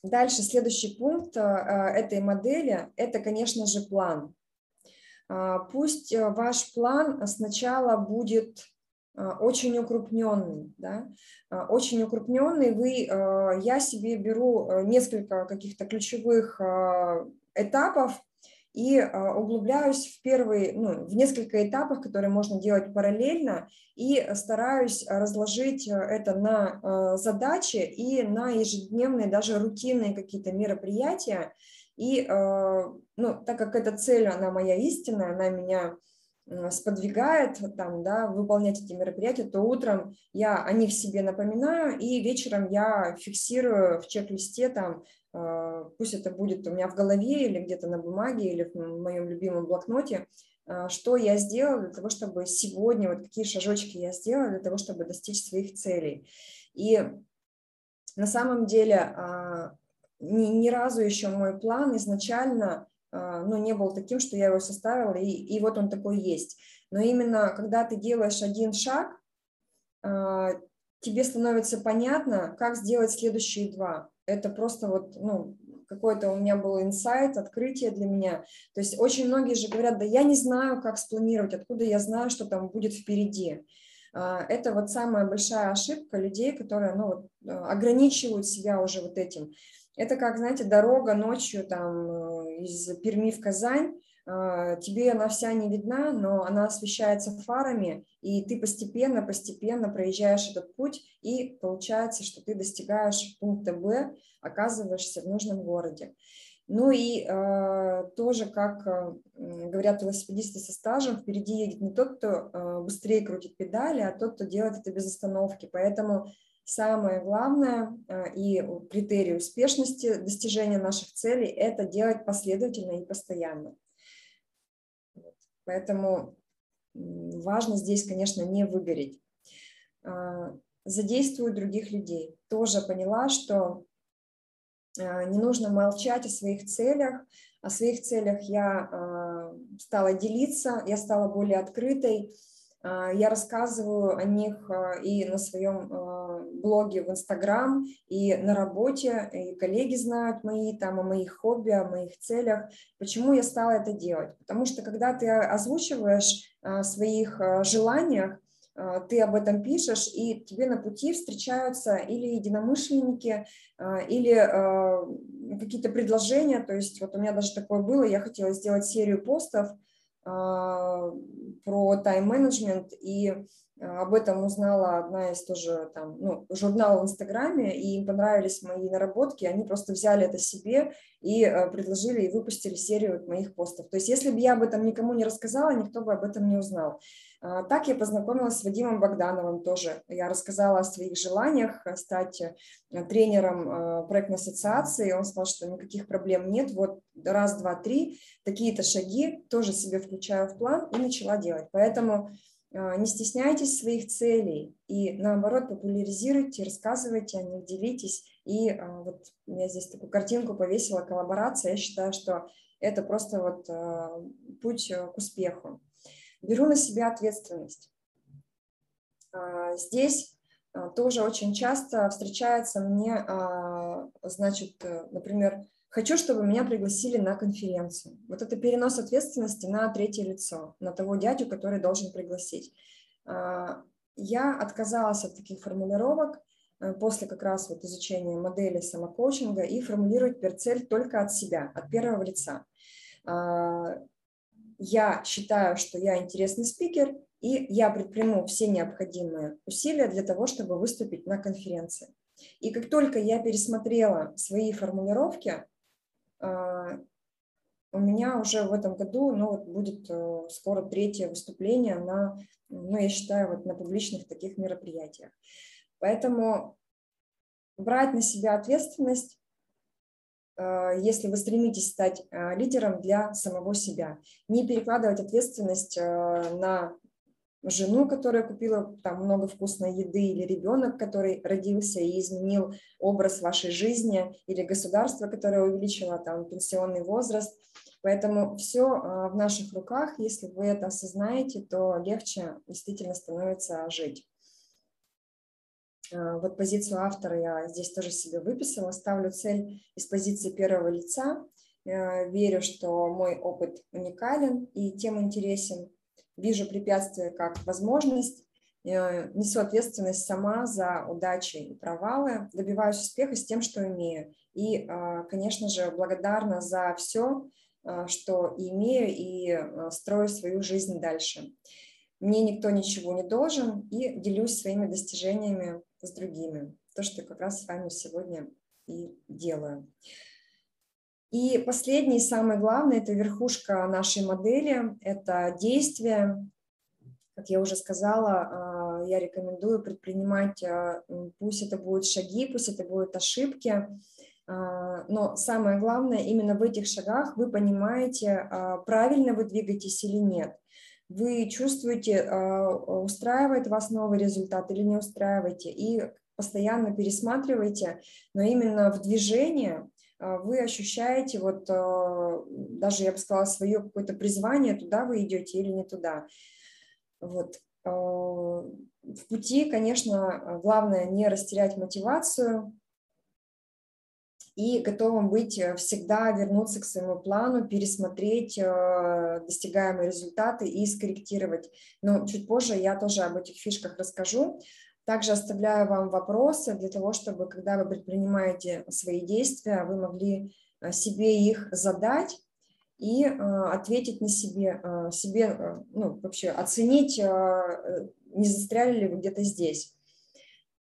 Дальше следующий пункт этой модели – это, конечно же, план. Пусть э, ваш план сначала будет очень укрупненный, да? А, очень укрупненный. Вы, я себе беру несколько каких-то ключевых этапов и углубляюсь в первые, ну, в несколько этапов, которые можно делать параллельно, и стараюсь разложить это на задачи и на ежедневные, даже рутинные какие-то мероприятия, и, ну, так как эта цель, она моя истинная, она меня сподвигает там, да, выполнять эти мероприятия, то утром я о них себе напоминаю, и вечером я фиксирую в чек-листе там, э, пусть это будет у меня в голове или где-то на бумаге или в моем любимом блокноте, э, что я сделала для того, чтобы сегодня, вот какие шажочки я сделала для того, чтобы достичь своих целей. И на самом деле а, ни, ни разу еще мой план изначально ну, не был таким, что я его составила, и, и вот он такой есть. Но именно когда ты делаешь один шаг, а, тебе становится понятно, как сделать следующие два. Это просто вот, ну, какой-то у меня был инсайт, открытие для меня. То есть очень многие же говорят, да я не знаю, как спланировать, откуда я знаю, что там будет впереди. А, это вот самая большая ошибка людей, которые ну, вот, ограничивают себя уже вот этим. Это как, знаете, дорога ночью там э, из Перми в Казань. А, тебе она вся не видна, но она освещается фарами, и ты постепенно, постепенно проезжаешь этот путь, и получается, что ты достигаешь пункта Б, оказываешься в нужном городе. Ну и э, тоже, как э, говорят велосипедисты со стажем, впереди едет не тот, кто э, быстрее крутит педали, а тот, кто делает это без остановки. Поэтому Самое главное э, и критерий успешности достижения наших целей – это делать последовательно и постоянно. Поэтому важно здесь, конечно, не выгореть. А, задействую других людей. Тоже поняла, что э, не нужно молчать о своих целях. О своих целях я э, стала делиться, я стала более открытой, а, я рассказываю о них а, и на своем а, блоге в Инстаграм, и на работе, и коллеги знают мои, там, о моих хобби, о моих целях. Почему я стала это делать? Потому что когда ты озвучиваешь о своих желаниях, ты об этом пишешь, и тебе на пути встречаются или единомышленники, или какие-то предложения. То есть вот у меня даже такое было, я хотела сделать серию постов, а, про тайм-менеджмент, и об этом узнала одна из тоже там, ну, журнала в Инстаграме, и им понравились мои наработки, они просто взяли это себе и э, предложили и выпустили серию моих постов. То есть если бы я об этом никому не рассказала, никто бы об этом не узнал. А, так я познакомилась с Вадимом Богдановым тоже. Я рассказала о своих желаниях э, стать э, тренером проектной ассоциации. Он сказал, что никаких проблем нет. Вот раз, два, три, такие-то шаги тоже себе включаю в план и начала делать. Поэтому не стесняйтесь своих целей и наоборот популяризируйте, рассказывайте о них, делитесь. И а, вот я здесь такую картинку повесила, коллаборация. Я считаю, что это просто вот а, путь к успеху. Беру на себя ответственность. Здесь тоже очень часто встречается мне, значит, э, например, Хочу, чтобы меня пригласили на конференцию. Вот это перенос ответственности на третье лицо, на того дядю, который должен пригласить. А, я отказалась от таких формулировок э, после как раз вот изучения модели самокоучинга и формулировать перцель только от себя, от первого лица. А, я считаю, что я интересный спикер, и я предприму все необходимые усилия для того, чтобы выступить на конференции. И как только я пересмотрела свои формулировки, у меня уже в этом году ну, вот будет э, скоро третье выступление на, ну, я считаю, вот на публичных таких мероприятиях. Поэтому брать на себя ответственность, э, если вы стремитесь стать э, лидером для самого себя. Не перекладывать ответственность на жену, которая купила там много вкусной еды, или ребенок, который родился и изменил образ вашей жизни, или государство, которое увеличило там пенсионный возраст. Поэтому все а, в наших руках, если вы это осознаете, то легче действительно становится жить. А, вот позицию автора я здесь тоже себе выписала. Ставлю цель из позиции первого лица. Э, верю, что мой опыт уникален и тем интересен вижу препятствия как возможность, э, несу ответственность сама за удачи и провалы, добиваюсь успеха с тем, что имею. И, а, конечно же, благодарна за все, а, что имею, и строю свою жизнь дальше. Мне никто ничего не должен, и делюсь своими достижениями с другими. То, что как раз с вами сегодня и делаю. И последний, самый главный, это верхушка нашей модели, это действие. Как я уже сказала, а, я рекомендую предпринимать, а, пусть это будут шаги, пусть это будут ошибки, а, но самое главное, именно в этих шагах вы понимаете, правильно вы двигаетесь или нет. Вы чувствуете, устраивает вас новый результат или не устраиваете, и постоянно пересматривайте, но именно в движении вы ощущаете вот а, даже, я бы сказала, свое какое-то призвание, туда вы идете или не туда. Вот. А, в пути, конечно, главное не растерять мотивацию и готовым быть э, всегда вернуться к своему плану, пересмотреть достигаемые результаты и скорректировать. Но чуть позже я тоже об этих фишках расскажу. Также оставляю вам вопросы для того, чтобы, когда вы предпринимаете свои действия, вы могли э, себе их задать и э, ответить на себе, э, себе, ну, вообще оценить, не застряли ли вы где-то здесь.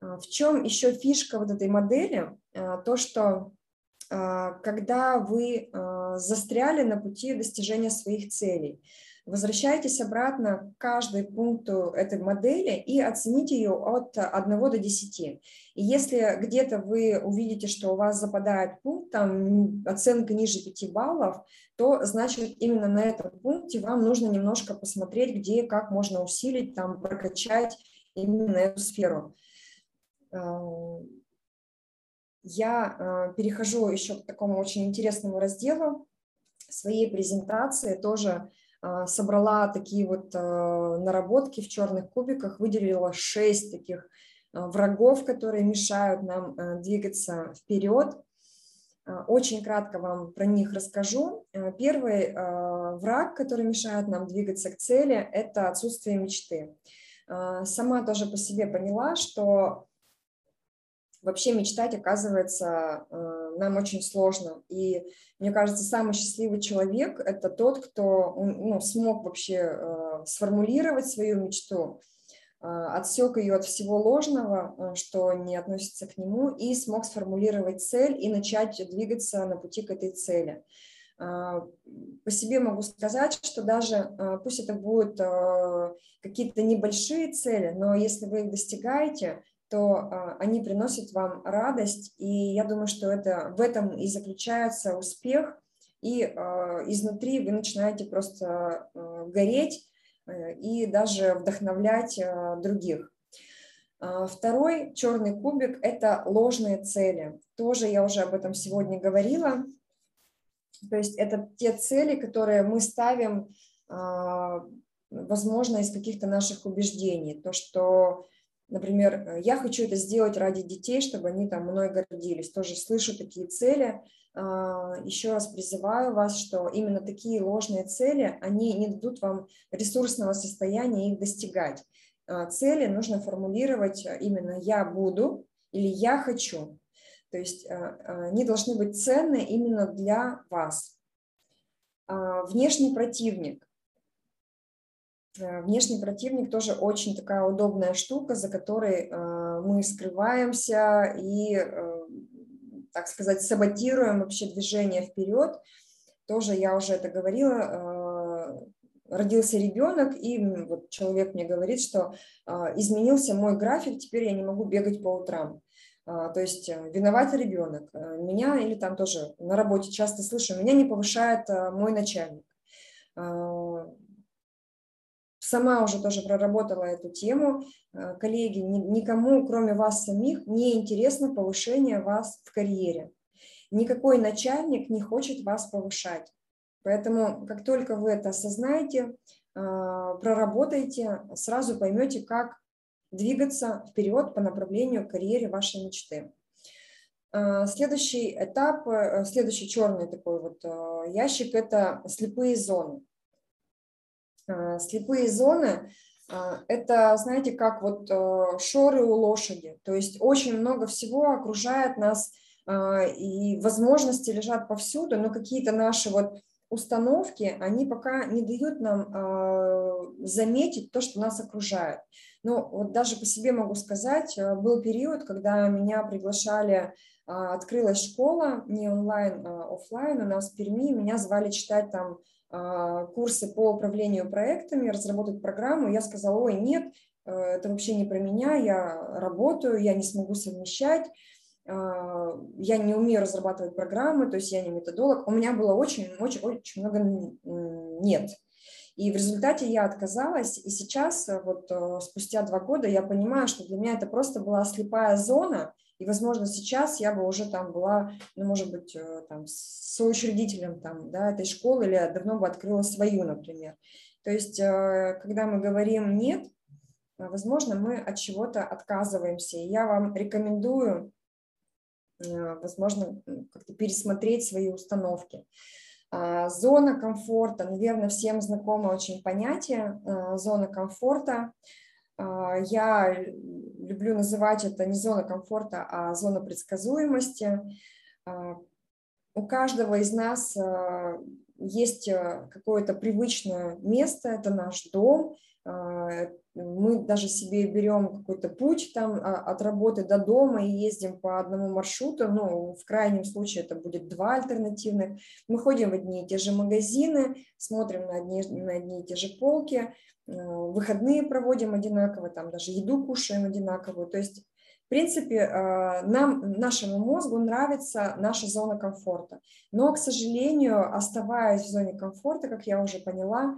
В чем еще фишка вот этой модели? То, что когда вы застряли на пути достижения своих целей, Возвращайтесь обратно к каждой пункту этой модели и оцените ее от 1 до 10. И если где-то вы увидите, что у вас западает пункт, там оценка ниже 5 баллов, то значит именно на этом пункте вам нужно немножко посмотреть, где как можно усилить, там прокачать именно эту сферу. Э, я э, перехожу еще к такому очень интересному разделу своей презентации, тоже а, собрала такие вот а, наработки в черных кубиках, выделила шесть таких а, врагов, которые мешают нам двигаться вперед. Очень кратко вам про них расскажу. Первый враг, который мешает нам двигаться к цели, это отсутствие мечты. Сама тоже по себе поняла, что вообще мечтать, оказывается, э, нам очень сложно. И мне кажется, самый счастливый человек – это тот, кто ну, смог вообще э, сформулировать свою мечту, отсек ее от всего ложного, что не относится к нему, и смог сформулировать цель и начать двигаться на пути к этой цели. По себе могу сказать, что даже пусть это будут какие-то небольшие цели, но если вы их достигаете, то а, они приносят вам радость, и я думаю, что это, в этом и заключается успех, и а, изнутри вы начинаете просто а, гореть э, и даже вдохновлять других. Второй черный кубик – это ложные цели. Тоже я уже об этом сегодня говорила. То есть это те цели, которые мы ставим, возможно, из каких-то наших убеждений. То, что Например, э, я хочу это сделать ради детей, чтобы они там мной гордились. Тоже слышу такие цели. А, Еще раз призываю вас, что именно такие ложные цели, они не дадут вам ресурсного состояния их достигать. А, цели нужно формулировать э, именно «я буду» или «я хочу». То есть э, они должны быть ценны именно для вас. А, внешний противник. Э, внешний противник тоже очень такая удобная штука, за которой э, мы скрываемся и, э, так сказать, саботируем вообще движение вперед. Тоже я уже это говорила, родился ребенок, и вот человек мне говорит, что изменился мой график, теперь я не могу бегать по утрам. То есть виноват ребенок. Меня или там тоже на работе часто слышу, меня не повышает мой начальник сама уже тоже проработала эту тему. Э, коллеги, никому, кроме вас самих, не интересно повышение вас в карьере. Никакой начальник не хочет вас повышать. Поэтому, как только вы это осознаете, э, проработаете, сразу поймете, как двигаться вперед по направлению к карьере вашей мечты. Э, следующий этап, следующий черный такой вот ящик – это слепые зоны. А, слепые зоны а, – это, знаете, как вот э, шоры у лошади. То есть очень много всего окружает нас, и возможности лежат повсюду, но какие-то наши вот установки, они пока не дают нам заметить то, что нас окружает. Ну, вот даже по себе могу сказать, был период, когда меня приглашали, открылась школа, не онлайн, а офлайн у нас в Перми, меня звали читать там курсы по управлению проектами, разработать программу. Я сказала, ой, нет, э, это вообще не про меня, я работаю, я не смогу совмещать, а, я не умею разрабатывать программы, то есть я не методолог. У меня было очень-очень очень много нет. И в результате я отказалась, и сейчас, э, вот э, спустя два года, я понимаю, что для меня это просто была слепая зона, и, возможно, сейчас я бы уже там была, ну, может быть, э, там, соучредителем там, да, этой школы или давно бы открыла свою, например. То есть, э, когда мы говорим «нет», э, возможно, мы от чего-то отказываемся. И я вам рекомендую, возможно, как-то пересмотреть свои установки. А, зона комфорта, наверное, всем знакомо очень понятие зона комфорта. А, я люблю называть это не зона комфорта, а зона предсказуемости. А, у каждого из нас а, есть какое-то привычное место, это наш дом. Мы даже себе берем какой-то путь там от работы до дома и ездим по одному маршруту. Ну, в крайнем случае это будет два альтернативных. Мы ходим в одни и те же магазины, смотрим на одни, на одни и те же полки, Э, выходные проводим одинаково, там даже еду кушаем одинаковую. То есть, в принципе, э, нам, нашему мозгу нравится наша зона комфорта. Но, к сожалению, оставаясь в зоне комфорта, как я уже поняла,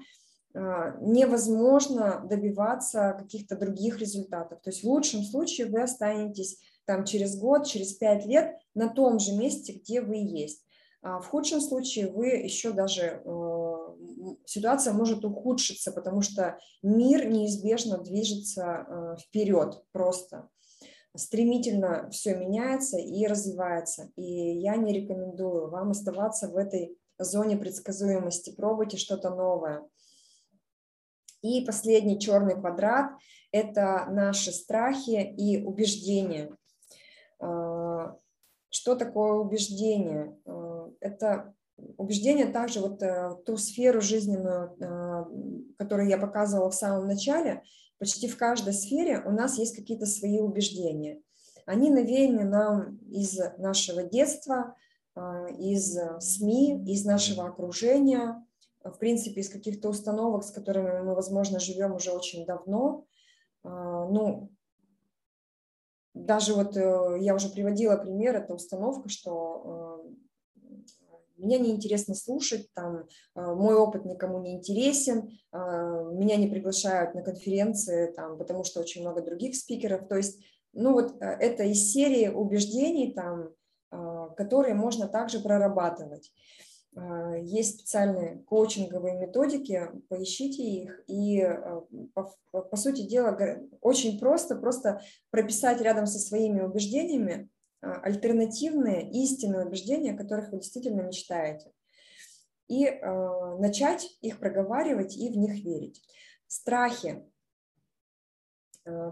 невозможно добиваться каких-то других результатов. То есть в лучшем случае вы останетесь там через год, через пять лет на том же месте, где вы есть. А в худшем случае вы еще даже ситуация может ухудшиться, потому что мир неизбежно движется э, вперед просто. Стремительно все меняется и развивается. И я не рекомендую вам оставаться в этой зоне предсказуемости. Пробуйте что-то новое. И последний черный квадрат – это наши страхи и убеждения. Э, что такое убеждение? Э, это убеждения также вот э, ту сферу жизненную, э, которую я показывала в самом начале, почти в каждой сфере у нас есть какие-то свои убеждения. Они навеяны нам из нашего детства, а, из СМИ, из нашего окружения, в принципе, из каких-то установок, с которыми мы, возможно, живем уже очень давно. А, ну, даже вот э, я уже приводила пример, это установка, что э, меня неинтересно слушать, там, э, мой опыт никому не интересен, меня не приглашают на конференции, там, потому что очень много других спикеров. То есть, ну вот это из серии убеждений, там, которые можно также прорабатывать. А, есть специальные коучинговые методики, поищите их. И, а, по, сути дела, очень просто, просто прописать рядом со своими убеждениями а, альтернативные истинные убеждения, о которых вы действительно мечтаете. И начать их проговаривать и в них верить. Страхи.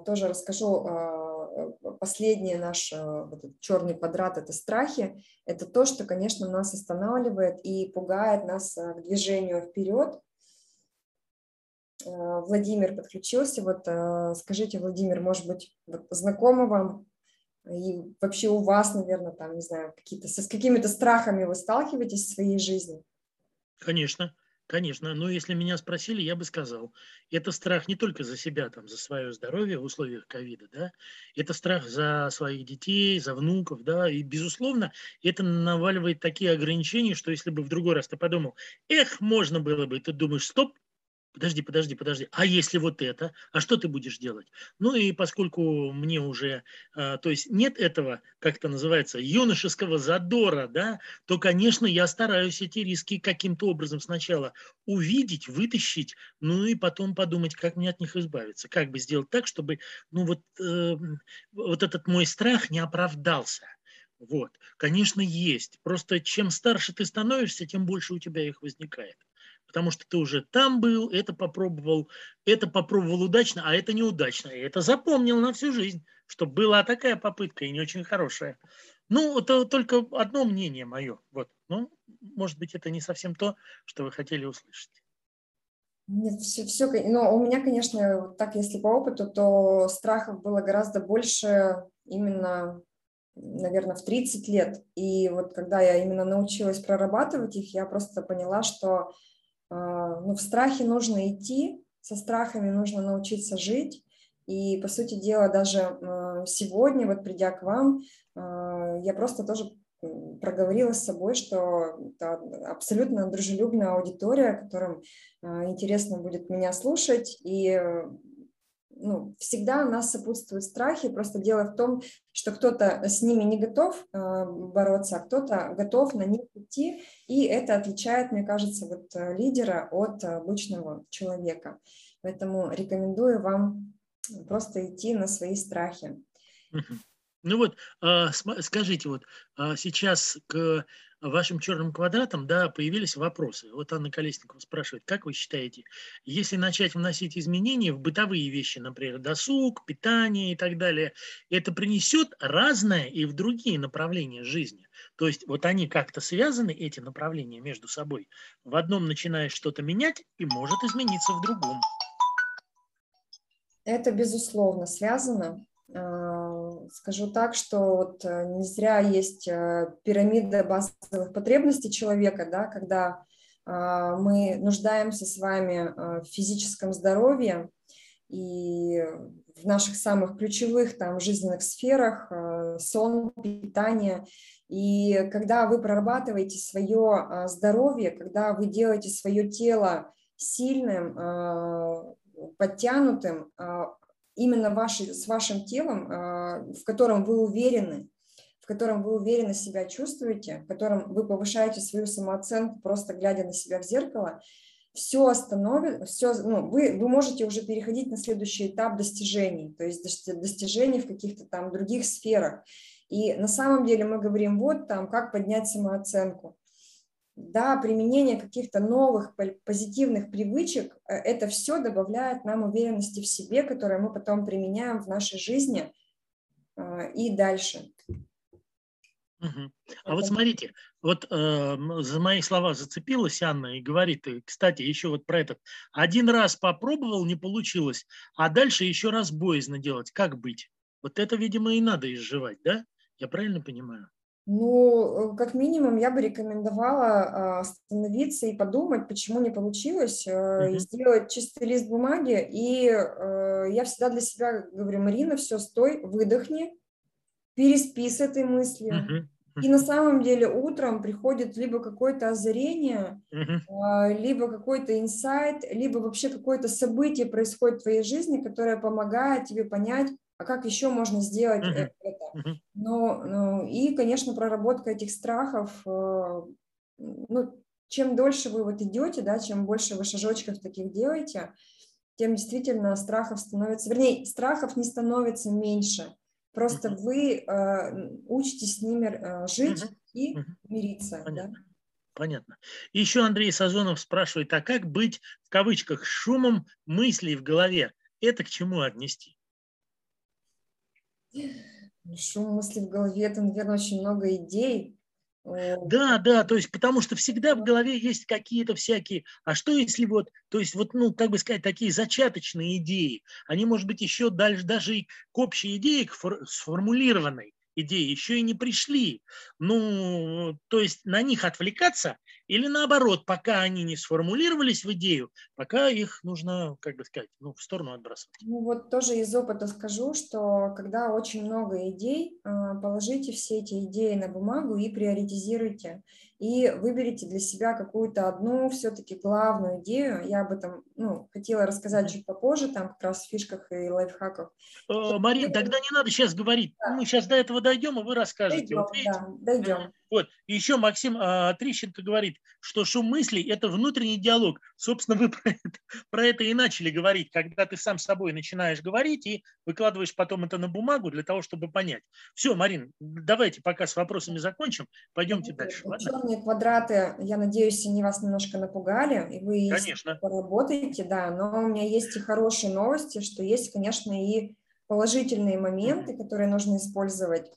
Тоже расскажу последний наш э, вот черный квадрат – это страхи, это то, что, конечно, нас останавливает и пугает нас э, к движению вперед. Э, Владимир подключился. Вот скажите, Владимир, может быть, вот знакомо вам и вообще у вас, наверное, там, не знаю, какие-то, с какими-то страхами вы сталкиваетесь в своей жизни? Конечно. Конечно, но если меня спросили, я бы сказал, это страх не только за себя, там, за свое здоровье в условиях ковида, да, это страх за своих детей, за внуков, да, и, безусловно, это наваливает такие ограничения, что если бы в другой раз ты подумал, эх, можно было бы, ты думаешь, стоп, подожди, подожди, подожди, а если вот это, а что ты будешь делать? Ну и поскольку мне уже, э, то есть нет этого, как это называется, юношеского задора, да, то, конечно, я стараюсь эти риски каким-то образом сначала увидеть, вытащить, ну и потом подумать, как мне от них избавиться, как бы сделать так, чтобы, ну вот, э, вот этот мой страх не оправдался. Вот, конечно, есть. Просто чем старше ты становишься, тем больше у тебя их возникает потому что ты уже там был, это попробовал, это попробовал удачно, а это неудачно. И это запомнил на всю жизнь, что была такая попытка и не очень хорошая. Ну, это только одно мнение мое. Вот. Ну, может быть, это не совсем то, что вы хотели услышать. Нет, все, все, но у меня, конечно, так, если по опыту, то страхов было гораздо больше именно, наверное, в 30 лет. И вот когда я именно научилась прорабатывать их, я просто поняла, что ну, в страхе нужно идти, со страхами нужно научиться жить. И, по сути дела, даже а, сегодня, вот придя к вам, а, я просто тоже проговорила с собой, что это абсолютно дружелюбная аудитория, которым интересно будет меня слушать, и ну, всегда нас сопутствуют страхи, просто дело в том, что кто-то с ними не готов э, бороться, а кто-то готов на них идти, и это отличает, мне кажется, вот э, лидера от обычного человека. Поэтому рекомендую вам просто идти на свои страхи. Ну вот, а, скажите, вот а, сейчас к вашим черным квадратам, да, появились вопросы. Вот Анна Колесникова спрашивает, как вы считаете, если начать вносить изменения в бытовые вещи, например, досуг, питание и так далее, это принесет разное и в другие направления жизни? То есть вот они как-то связаны, эти направления между собой. В одном начинаешь что-то менять и может измениться в другом. Это безусловно связано. А, скажу так, что вот э, не зря есть э, пирамида базовых потребностей человека, да, когда а, мы нуждаемся с вами а, в физическом здоровье и в наших самых ключевых там жизненных сферах, сон, питание. И когда вы прорабатываете свое здоровье, когда вы делаете свое тело сильным, подтянутым, именно ваши, с вашим телом, а, в котором вы уверены, в котором вы уверенно себя чувствуете, в котором вы повышаете свою самооценку, просто глядя на себя в зеркало, все остановит, все, ну, вы, вы можете уже переходить на следующий этап достижений, то есть достижений в каких-то там других сферах. И на самом деле мы говорим, вот там, как поднять самооценку да, применение каких-то новых позитивных привычек, э, это все добавляет нам уверенности в себе, которую мы потом применяем в нашей жизни э, и дальше. Угу. А вот смотрите, вот э, за мои слова зацепилась Анна и говорит, кстати, еще вот про этот. Один раз попробовал, не получилось, а дальше еще раз боязно делать. Как быть? Вот это, видимо, и надо изживать, да? Я правильно понимаю? Ну, э, как минимум, я бы рекомендовала а, остановиться и подумать, почему не получилось, mm-hmm. сделать чистый лист бумаги. И э, я всегда для себя говорю, Марина, все, стой, выдохни, переспи с этой мыслью. Mm-hmm. И на самом деле утром приходит либо какое-то озарение, mm-hmm. либо какой-то инсайт, либо вообще какое-то событие происходит в твоей жизни, которое помогает тебе понять, а как еще можно сделать uh-huh. это. Но, ну, и, конечно, проработка этих страхов, э, ну, чем дольше вы вот идете, да, чем больше вы шажочков таких делаете, тем действительно страхов становится, вернее, страхов не становится меньше. Просто uh-huh. вы э, учитесь с ними э, жить uh-huh. и uh-huh. мириться. Понятно. Да? Понятно. еще Андрей Сазонов спрашивает, а как быть, в кавычках, шумом мыслей в голове? Это к чему отнести? Шум мысли в голове, это, наверное, очень много идей. Да, да, то есть потому что всегда в голове есть какие-то всякие, а что если вот, то есть вот, ну, как бы сказать, такие зачаточные идеи, они, может быть, еще дальше, даже и к общей идее, к сформулированной идеи еще и не пришли. Ну, то есть на них отвлекаться или наоборот, пока они не сформулировались в идею, пока их нужно, как бы сказать, ну, в сторону отбрасывать. Ну вот тоже из опыта скажу, что когда очень много идей, а, положите все эти идеи на бумагу и приоритизируйте и выберите для себя какую-то одну все-таки главную идею. Я об этом ну, хотела рассказать чуть попозже, там как раз в фишках и лайфхаках. Э, Марин, тогда не надо сейчас говорить. Да. Мы сейчас до этого дойдем, и вы расскажете. Дойдем, вот, да, дойдем. Вот. И еще Максим а, Трищенко говорит, что шум мыслей – это внутренний диалог. Собственно, вы про это, про это и начали говорить, когда ты сам с собой начинаешь говорить и выкладываешь потом это на бумагу для того, чтобы понять. Все, Марин, давайте пока с вопросами закончим, пойдемте дальше. Черные квадраты, я надеюсь, они вас немножко напугали, и вы конечно. поработаете, да, но у меня есть и хорошие новости, что есть, конечно, и положительные моменты, которые нужно использовать.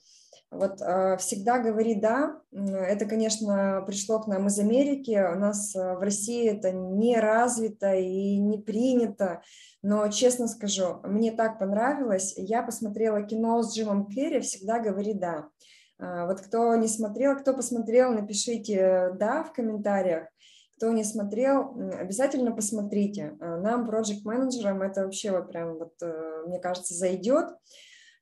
Вот э, всегда говори «да». Это, конечно, пришло к нам из Америки. У нас э, в России это не развито и не принято. Но, честно скажу, мне так понравилось. Я посмотрела кино с Джимом Керри «Всегда говори «да». Э, вот кто не смотрел, кто посмотрел, напишите «да» в комментариях. Кто не смотрел, обязательно посмотрите. Нам, проект-менеджерам, это вообще вот прям, вот, мне кажется, зайдет.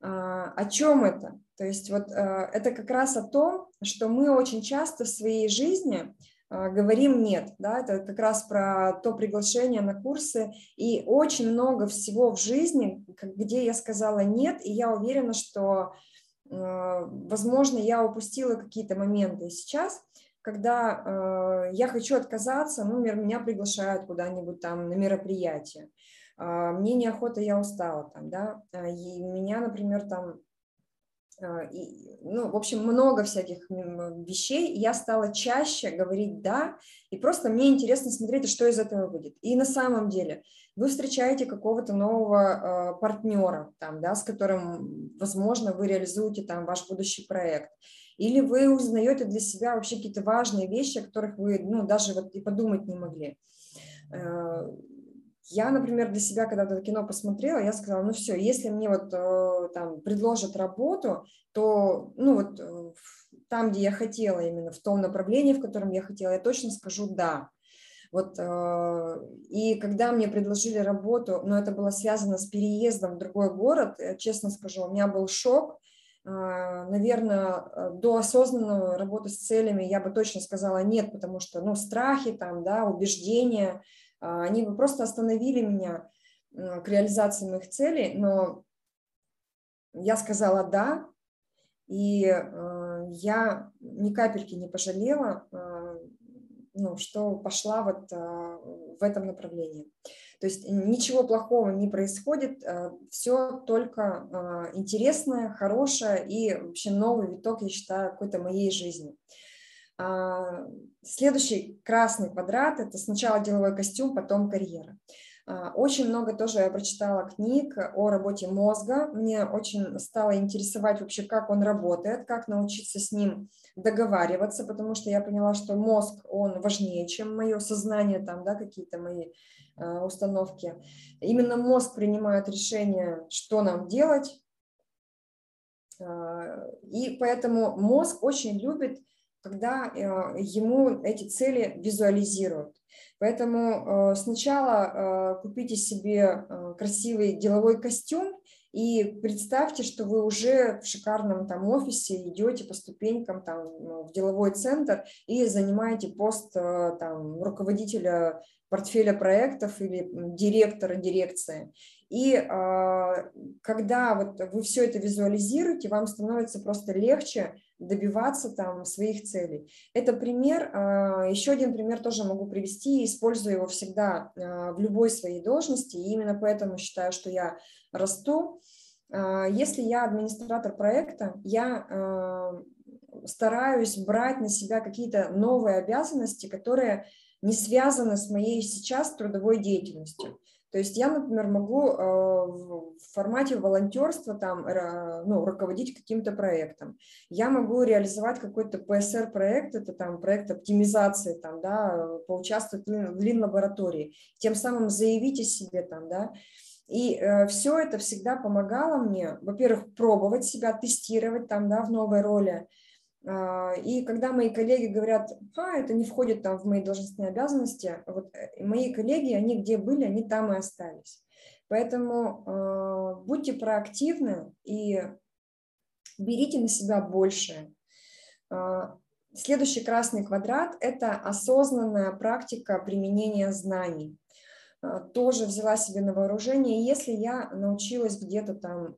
А, о чем это? То есть вот а, это как раз о том, что мы очень часто в своей жизни а, говорим нет, да, это как раз про то приглашение на курсы, и очень много всего в жизни, где я сказала нет, и я уверена, что, возможно, я упустила какие-то моменты. Сейчас, когда я хочу отказаться, ну, например, меня приглашают куда-нибудь там на мероприятие, а, мне неохота, я устала там, да, а, и меня, например, там, а, и, ну, в общем, много всяких вещей, я стала чаще говорить «да», и просто мне интересно смотреть, что из этого будет. И на самом деле вы встречаете какого-то нового партнера, там, да, с которым, возможно, вы реализуете там ваш будущий проект, или вы узнаете для себя вообще какие-то важные вещи, о которых вы, ну, даже вот и подумать не могли я, например, для себя, когда это кино посмотрела, я сказала, ну все, если мне вот э, там предложат работу, то, ну вот э, там, где я хотела, именно в том направлении, в котором я хотела, я точно скажу «да». Вот, э, и когда мне предложили работу, но это было связано с переездом в другой город, честно скажу, у меня был шок, наверное, до осознанной работы с целями я бы точно сказала нет, потому что, ну, страхи там, да, убеждения, они бы просто остановили меня к реализации моих целей, но я сказала «да», и э, я ни капельки не пожалела, ну, что пошла вот в этом направлении. То есть ничего плохого не происходит, все только интересное, хорошее и вообще новый виток, я считаю, какой-то моей жизни. А, следующий красный квадрат – это сначала деловой костюм, потом карьера. А, очень много тоже я прочитала книг о работе мозга. Мне очень стало интересовать вообще, как он работает, как научиться с ним договариваться, потому что я поняла, что мозг, он важнее, чем мое сознание, там, да, какие-то мои э, установки. Именно мозг принимает решение, что нам делать, и поэтому мозг очень любит, когда э, ему эти цели визуализируют. Поэтому э, сначала э, купите себе красивый деловой костюм и представьте, что вы уже в шикарном там офисе идете по ступенькам там в деловой центр и занимаете пост там руководителя портфеля проектов или директора дирекции. И когда вот вы все это визуализируете, вам становится просто легче добиваться там своих целей. Это пример, э, еще один пример тоже могу привести, использую его всегда э, в любой своей должности, и именно поэтому считаю, что я расту. Э, если я администратор проекта, я стараюсь брать на себя какие-то новые обязанности, которые не связаны с моей сейчас трудовой деятельностью. То есть я, например, могу э, в формате волонтерства там, ну, руководить каким-то проектом. Я могу реализовать какой-то PSR-проект, это там проект оптимизации, там, да, поучаствовать в лин-лаборатории, тем самым заявить о себе там, да. И э, все это всегда помогало мне, во-первых, пробовать себя, тестировать там, да, в новой роли, и когда мои коллеги говорят, а, это не входит там в мои должностные обязанности, вот э, мои коллеги, они где были, они там и остались. Поэтому э, будьте проактивны и берите на себя больше. Э, следующий красный квадрат – это осознанная практика применения знаний. Тоже взяла себе на вооружение. если я научилась где-то там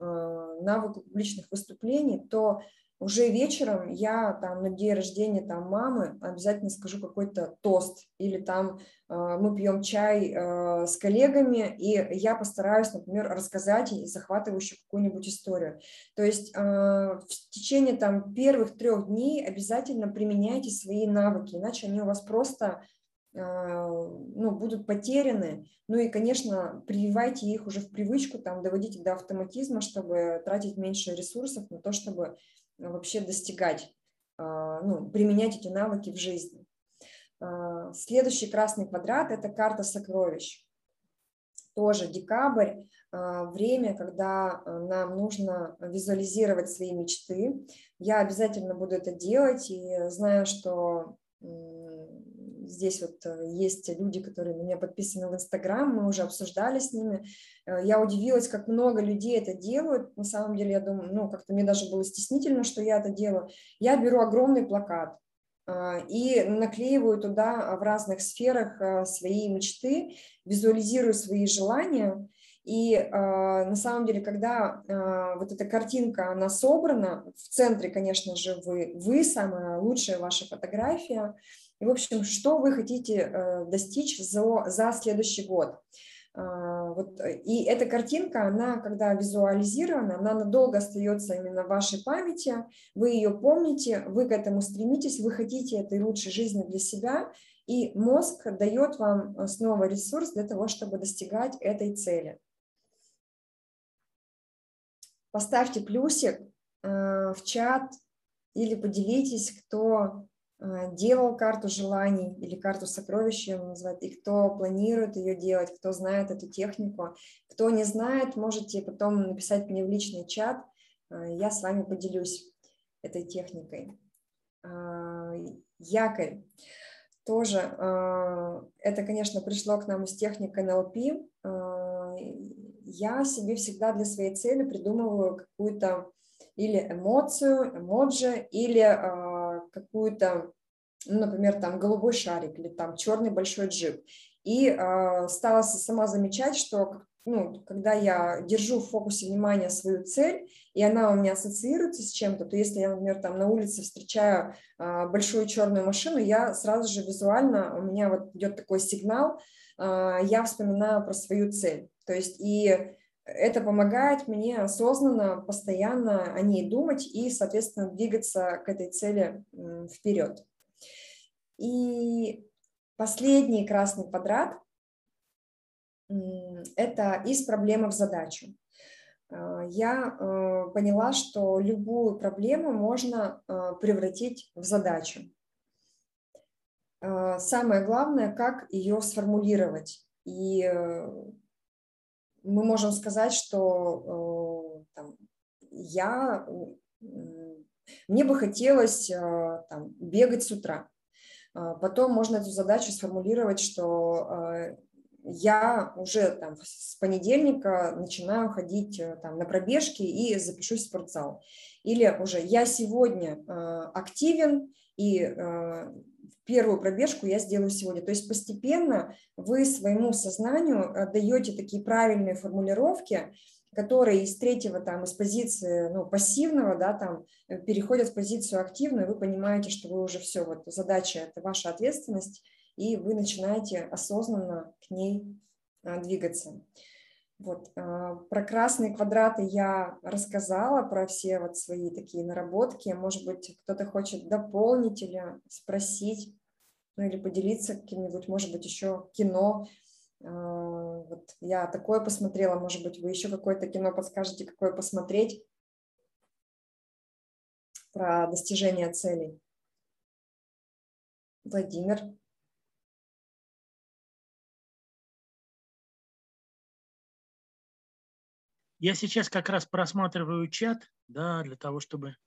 навыку публичных выступлений, то уже вечером я там на день рождения там мамы обязательно скажу какой-то тост или там э, мы пьем чай э, с коллегами и я постараюсь, например, рассказать захватывающую какую-нибудь историю. То есть э, в течение там первых трех дней обязательно применяйте свои навыки, иначе они у вас просто э, ну, будут потеряны. Ну и, конечно, прививайте их уже в привычку, там, доводите до автоматизма, чтобы тратить меньше ресурсов на то, чтобы вообще достигать, а, ну, применять эти навыки в жизни. А, следующий красный квадрат – это карта сокровищ. Тоже декабрь, а, время, когда нам нужно визуализировать свои мечты. Я обязательно буду это делать и знаю, что здесь вот э, есть люди, которые на меня подписаны в Инстаграм, мы уже обсуждали с ними. Э, я удивилась, как много людей это делают. На самом деле, я думаю, ну, как-то мне даже было стеснительно, что я это делаю. Я беру огромный плакат, э, и наклеиваю туда в разных сферах свои мечты, визуализирую свои желания. И э, на самом деле, когда э, вот эта картинка, она собрана, в центре, конечно же, вы, вы самая лучшая ваша фотография, и, в общем, что вы хотите э, достичь за, за следующий год. А, вот, и эта картинка, она, когда визуализирована, она надолго остается именно в вашей памяти, вы ее помните, вы к этому стремитесь, вы хотите этой лучшей жизни для себя, и мозг дает вам э, снова ресурс для того, чтобы достигать этой цели. Поставьте плюсик э, в чат или поделитесь, кто делал карту желаний или карту сокровищ ее называют, и кто планирует ее делать, кто знает эту технику. Кто не знает, можете потом написать мне в личный чат, а, я с вами поделюсь этой техникой. А, якорь. Тоже это, конечно, пришло к нам из техники НЛП. Я себе всегда для своей цели придумываю какую-то или эмоцию, эмоджи, или какую-то, ну, например, там голубой шарик или там черный большой джип. И э, стала сама замечать, что ну, когда я держу в фокусе внимания свою цель, и она у меня ассоциируется с чем-то, то если я, например, там на улице встречаю а, большую черную машину, я сразу же визуально, у меня вот идет такой сигнал, а, я вспоминаю про свою цель. То есть и это помогает мне осознанно, постоянно о ней думать и, соответственно, двигаться к этой цели вперед. И последний красный квадрат это из проблемы в задачу. Я поняла, что любую проблему можно превратить в задачу. Самое главное, как ее сформулировать. И мы можем сказать, что там, я, мне бы хотелось там, бегать с утра. А, потом можно эту задачу сформулировать, что я уже там, с понедельника начинаю ходить э, там, на пробежки и запишусь в спортзал. Или уже я сегодня э, активен и э, первую пробежку я сделаю сегодня. То есть постепенно вы своему сознанию даете такие правильные формулировки, которые из третьего, там, из позиции ну, пассивного, да, там, переходят в позицию активную, вы понимаете, что вы уже все, вот задача – это ваша ответственность, и вы начинаете осознанно к ней а, двигаться. Вот. А, про красные квадраты я рассказала, про все вот свои такие наработки. Может быть, кто-то хочет дополнить или спросить, ну или поделиться каким-нибудь, может быть, еще кино, а, вот я такое посмотрела, может быть, вы еще какое-то кино подскажете, какое посмотреть про достижение целей. Владимир. Я сейчас как раз просматриваю чат, да, для того, чтобы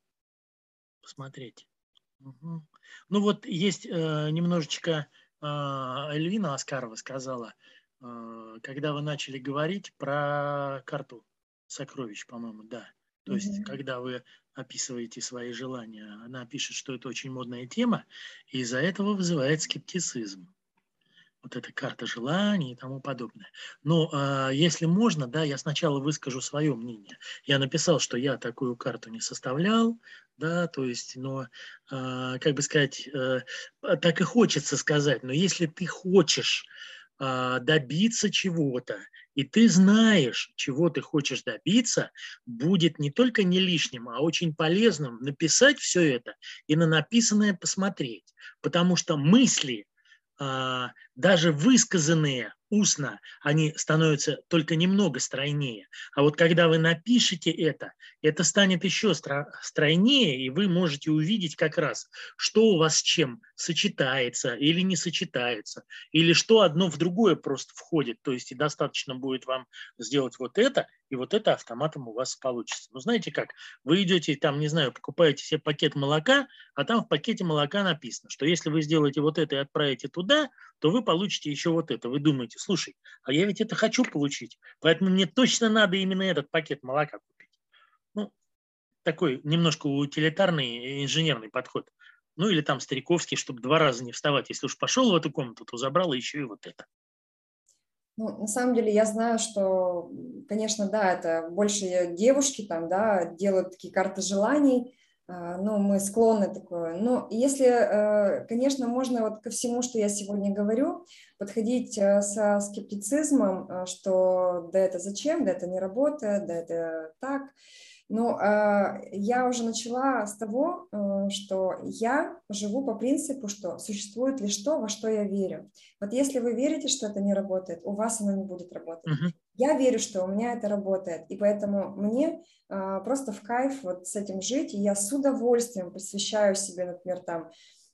посмотреть. Угу. Ну вот есть э, немножечко э, Эльвина Аскарова сказала – а, когда вы начали говорить про карту сокровищ, по-моему, да. То mm-hmm. есть, когда вы описываете свои желания, она пишет, что это очень модная тема, и из-за этого вызывает скептицизм. Вот эта карта желаний и тому подобное. Но э, если можно, да, я сначала выскажу свое мнение. Я написал, что я такую карту не составлял, да, то есть, но, э, как бы сказать, э, так и хочется сказать, но если ты хочешь а, добиться чего-то, и ты знаешь, чего ты хочешь добиться, будет не только не лишним, а очень полезным написать все это и на написанное посмотреть. Потому что мысли, даже высказанные устно, они становятся только немного стройнее. А вот когда вы напишете это, это станет еще стройнее, и вы можете увидеть как раз, что у вас с чем сочетается или не сочетается, или что одно в другое просто входит. То есть и достаточно будет вам сделать вот это, и вот это автоматом у вас получится. Ну, знаете как, вы идете там, не знаю, покупаете себе пакет молока, а там в пакете молока написано, что если вы сделаете вот это и отправите туда, то вы получите еще вот это. Вы думаете, слушай, а я ведь это хочу получить, поэтому мне точно надо именно этот пакет молока купить. Ну, такой немножко утилитарный инженерный подход. Ну или там стариковский, чтобы два раза не вставать. Если уж пошел в эту комнату, то забрал еще и вот это. Ну, на самом деле я знаю, что, конечно, да, это больше девушки там, да, делают такие карты желаний, ну, мы склонны такое. Но если, э, конечно, можно вот ко всему, что я сегодня говорю, подходить э, со скептицизмом, э, что да это зачем, да это не работает, да это так, но э, я уже начала с того, что я живу по принципу, что существует лишь то, во что я верю. Вот если вы верите, что это не работает, у вас оно не будет работать. Uh-huh. Я верю, что у меня это работает, и поэтому мне э, просто в кайф вот с этим жить, и я с удовольствием посвящаю себе, например, там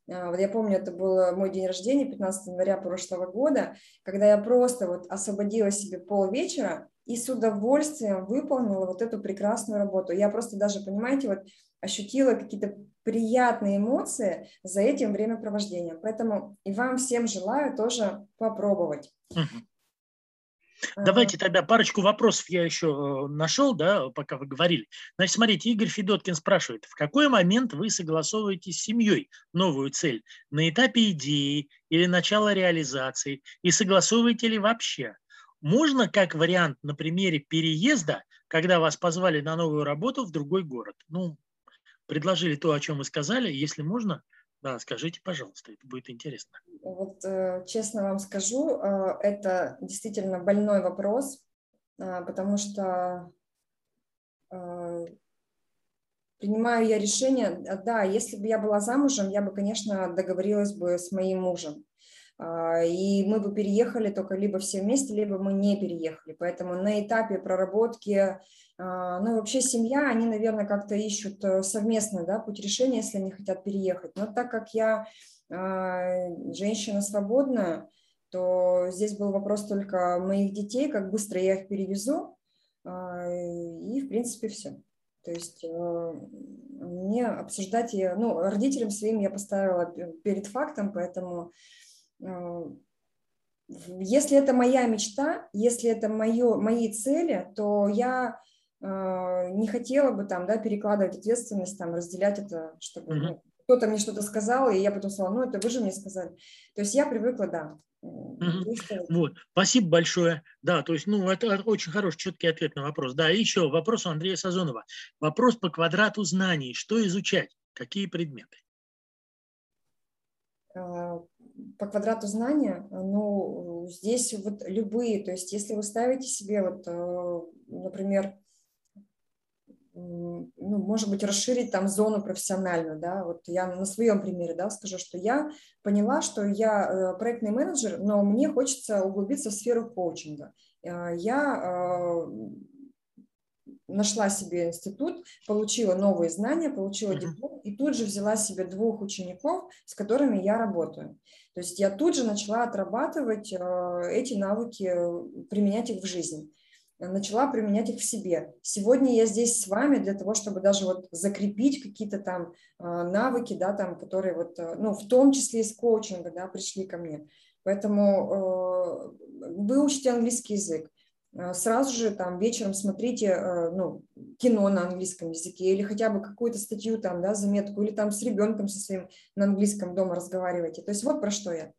вот я помню, это был мой день рождения, 15 января прошлого года, когда я просто вот освободила себе пол вечера и с удовольствием выполнила вот эту прекрасную работу. Я просто даже, понимаете, вот ощутила какие-то приятные эмоции за этим времяпровождением. Поэтому и вам всем желаю тоже попробовать. Давайте тогда парочку вопросов я еще э, нашел, да, пока вы говорили. Значит, смотрите, Игорь Федоткин спрашивает, в какой момент вы согласовываете с семьей новую цель? На этапе идеи или начала реализации? И согласовываете ли вообще? Можно как вариант на примере переезда, когда вас позвали на новую работу в другой город? Ну, предложили то, о чем вы сказали. Если можно, да, скажите, пожалуйста, это будет интересно. Вот э, честно вам скажу, э, это действительно больной вопрос, э, потому что принимаю я решение, да, если бы я была замужем, я бы, конечно, договорилась бы с моим мужем. А, и мы бы переехали только либо все вместе, либо мы не переехали. Поэтому на этапе проработки, а, ну вообще семья, они, наверное, как-то ищут э, совместно да, путь решения, если они хотят переехать. Но так как я а, женщина свободная, то здесь был вопрос только моих детей, как быстро я их перевезу, и, в принципе, все. То есть э, мне обсуждать, ну, родителям своим я поставила перед фактом, поэтому э, если это моя мечта, если это мое, мои цели, то я э, не хотела бы там, да, перекладывать ответственность, там, разделять это, чтобы mm-hmm. ну, кто-то мне что-то сказал, и я потом сказала, ну, это вы же мне сказали. То есть я привыкла, да, Угу. Вот, спасибо большое. Да, то есть, ну, это очень хороший, четкий ответ на вопрос. Да, и еще вопрос у Андрея Сазонова. Вопрос по квадрату знаний. Что изучать? Какие предметы? А, по квадрату знания, ну, здесь вот любые, то есть если вы ставите себе, вот, э, например, ну, может быть, расширить там зону профессиональную, да, вот я на своем примере, да, скажу, что я поняла, что я э, проектный менеджер, но мне хочется углубиться в сферу коучинга. Э, я нашла себе институт, получила новые знания, получила диплом и тут же взяла себе двух учеников, с которыми я работаю. То есть я тут же начала отрабатывать эти навыки, применять их в жизни начала применять их в себе. Сегодня я здесь с вами для того, чтобы даже вот закрепить какие-то там а, навыки, да, там, которые вот, э, ну, в том числе из коучинга, да, пришли ко мне. Поэтому э, вы учите английский язык. Э, сразу же там вечером смотрите ну, кино на английском языке или хотя бы какую-то статью там, да, заметку, или там с ребенком со своим на английском дома разговаривайте. То есть вот про что я.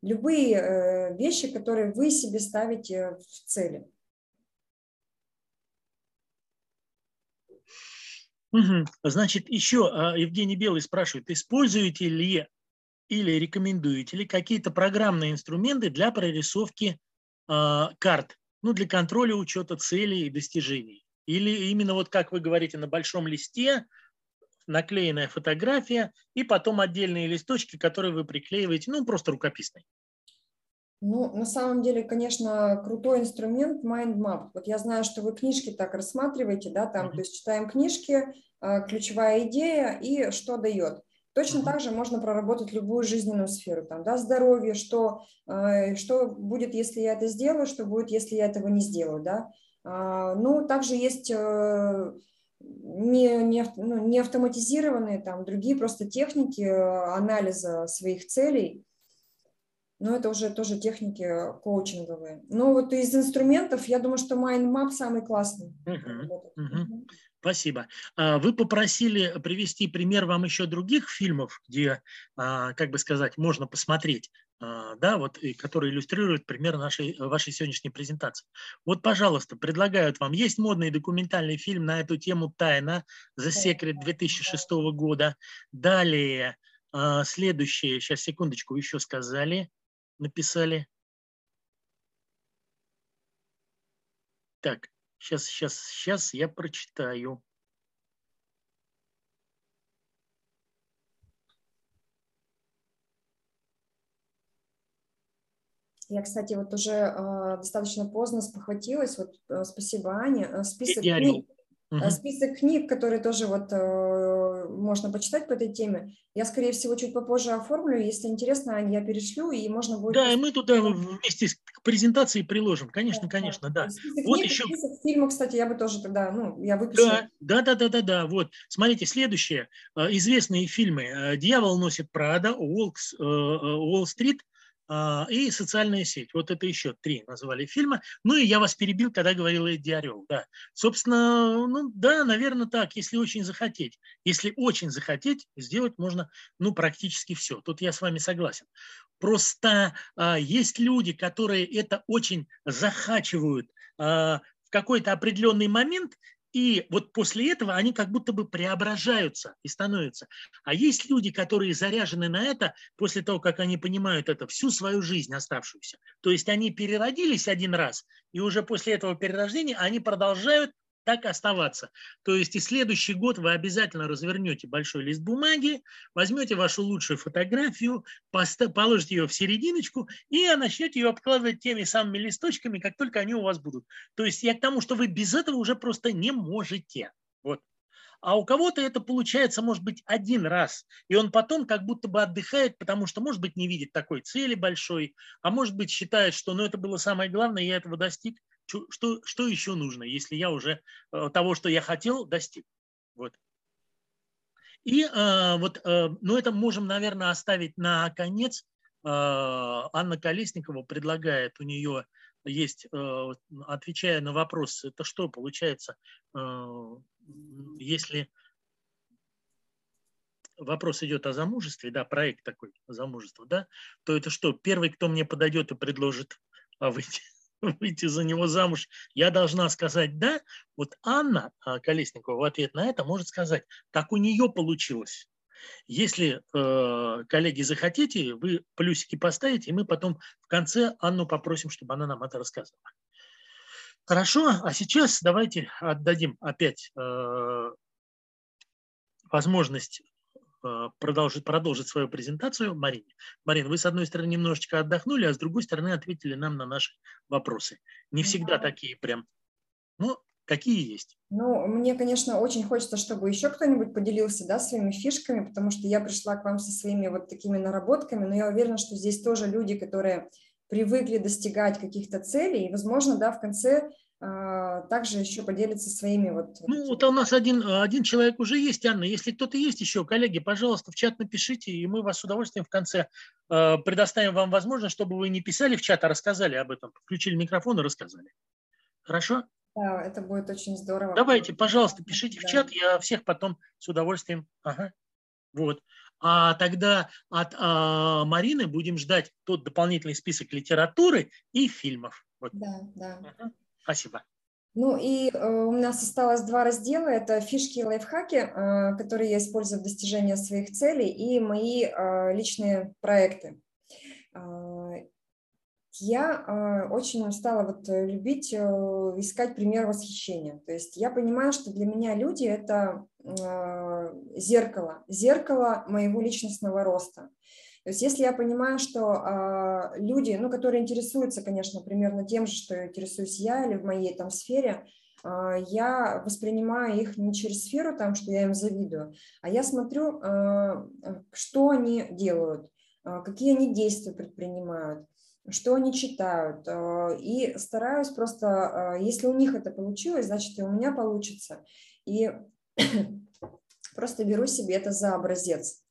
Любые вещи, которые вы себе ставите в цели. Значит, еще Евгений Белый спрашивает, используете ли или рекомендуете ли какие-то программные инструменты для прорисовки э, карт, ну, для контроля учета целей и достижений? Или именно вот как вы говорите, на большом листе наклеенная фотография и потом отдельные листочки, которые вы приклеиваете, ну, просто рукописные? Ну, на самом деле, конечно, крутой инструмент MindMap. Вот я знаю, что вы книжки так рассматриваете, да, там, mm-hmm. то есть читаем книжки, а, ключевая идея и что дает. Точно так же можно проработать любую жизненную сферу, там, да, здоровье, что, а, что будет, если я это сделаю, что будет, если я этого не сделаю, да. А, ну, также есть э, не, не, ну, не автоматизированные там другие просто техники э, анализа своих целей, но это уже тоже техники коучинговые. Но вот из инструментов, я думаю, что MindMap самый классный. Uh-huh. Uh-huh. Спасибо. А, вы попросили привести пример вам еще других фильмов, где, а, как бы сказать, можно посмотреть, а, да, вот, которые иллюстрируют пример нашей, вашей сегодняшней презентации. Вот, пожалуйста, предлагают вам. Есть модный документальный фильм на эту тему «Тайна» «The Secret» 2006 года. Далее, следующее, сейчас, секундочку, еще сказали – написали. Так, сейчас, сейчас, сейчас я прочитаю. Я, кстати, вот уже э, достаточно поздно спохватилась. Вот э, спасибо, Ане. Э, список книг, Угу. Список книг, которые тоже вот э, можно почитать по этой теме, я, скорее всего, чуть попозже оформлю. Если интересно, я перешлю, и можно будет... Да, и мы туда вместе с презентацией приложим. Конечно, да, конечно, да. Список вот книг, еще... список фильмов, кстати, я бы тоже тогда, ну, я выпишу. Да, да, да, да, да, да. Вот, смотрите, следующее. Э, известные фильмы. Э, «Дьявол носит Прада», «Уолл-стрит», а, и «Социальная сеть». Вот это еще три назвали фильма. Ну и я вас перебил, когда говорил Эдди Орел. Да. Собственно, ну да, наверное, так, если очень захотеть. Если очень захотеть, сделать можно ну, практически все. Тут я с вами согласен. Просто а, есть люди, которые это очень захачивают а, в какой-то определенный момент и вот после этого они как будто бы преображаются и становятся. А есть люди, которые заряжены на это после того, как они понимают это всю свою жизнь оставшуюся. То есть они переродились один раз, и уже после этого перерождения они продолжают так оставаться. То есть и следующий год вы обязательно развернете большой лист бумаги, возьмете вашу лучшую фотографию, положите ее в серединочку и начнете ее обкладывать теми самыми листочками, как только они у вас будут. То есть я к тому, что вы без этого уже просто не можете. Вот. А у кого-то это получается, может быть, один раз. И он потом как будто бы отдыхает, потому что, может быть, не видит такой цели большой, а может быть, считает, что ну, это было самое главное, я этого достиг. Что, что еще нужно, если я уже э, того, что я хотел, достиг? Вот. И э, вот, э, ну это можем, наверное, оставить на конец. Э, Анна Колесникова предлагает, у нее есть, э, отвечая на вопрос, это что получается, э, если вопрос идет о замужестве, да, проект такой замужество, да, то это что, первый, кто мне подойдет и предложит а, выйти, выйти за него замуж, я должна сказать «да». Вот Анна а, Колесникова в ответ на это может сказать, так у нее получилось. Если, э, коллеги, захотите, вы плюсики поставите, и мы потом в конце Анну попросим, чтобы она нам это рассказывала. Хорошо, а сейчас давайте отдадим опять э, возможность продолжить, продолжить свою презентацию Марине. Марина, вы с одной стороны немножечко отдохнули, а с другой стороны ответили нам на наши вопросы. Не всегда да. такие прям, но какие есть. Ну, мне, конечно, очень хочется, чтобы еще кто-нибудь поделился да, своими фишками, потому что я пришла к вам со своими вот такими наработками, но я уверена, что здесь тоже люди, которые привыкли достигать каких-то целей, и, возможно, да, в конце а, также еще поделиться своими вот... Ну, вот у нас один, один человек уже есть, Анна. Если кто-то есть еще, коллеги, пожалуйста, в чат напишите, и мы вас с удовольствием в конце э, предоставим вам возможность, чтобы вы не писали в чат, а рассказали об этом. Включили микрофон и рассказали. Хорошо? Да, это будет очень здорово. Давайте, пожалуйста, пишите да. в чат, я всех потом с удовольствием... Ага. Вот. А тогда от а, Марины будем ждать тот дополнительный список литературы и фильмов. Вот. Да, да. Ага. Спасибо. Ну и э, у нас осталось два раздела. Это фишки и лайфхаки, э, которые я использую в достижении своих целей, и мои э, личные проекты. Э, я э, очень стала вот любить э, искать пример восхищения. То есть я понимаю, что для меня люди – это э, зеркало, зеркало моего личностного роста. То есть если я понимаю, что э, люди, ну, которые интересуются, конечно, примерно тем же, что интересуюсь я или в моей там сфере, э, я воспринимаю их не через сферу, там, что я им завидую, а я смотрю, э, что они делают, э, какие они действия предпринимают, что они читают, и стараюсь просто, если у них это получилось, значит и у меня получится, и просто беру себе это за образец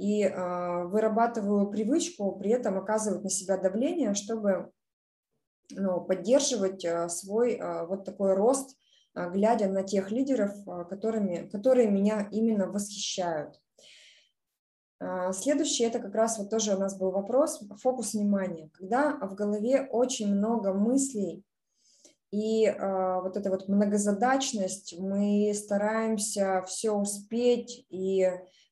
и э, вырабатываю привычку при этом оказывать на себя давление, чтобы ну, поддерживать э, свой э, вот такой рост, э, глядя на тех лидеров, э, которыми, которые меня именно восхищают. Следующий это как раз вот тоже у нас был вопрос, фокус внимания. Когда в голове очень много мыслей, и э, вот эта вот многозадачность, мы стараемся все успеть и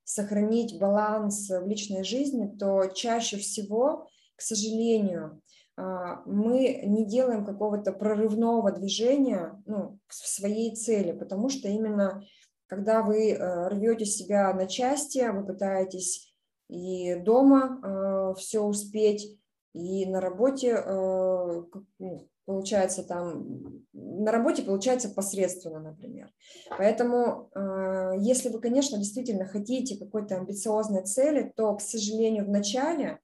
сохранить баланс в личной жизни, то чаще всего, к сожалению, а, мы не делаем какого-то прорывного движения ну, в своей цели, потому что именно когда вы э, рвете себя на части, вы пытаетесь и дома э, все успеть, и на работе э, ну, получается там, на работе получается посредственно, например. Поэтому, э, если вы, конечно, действительно хотите какой-то амбициозной цели, то, к сожалению, в начале а,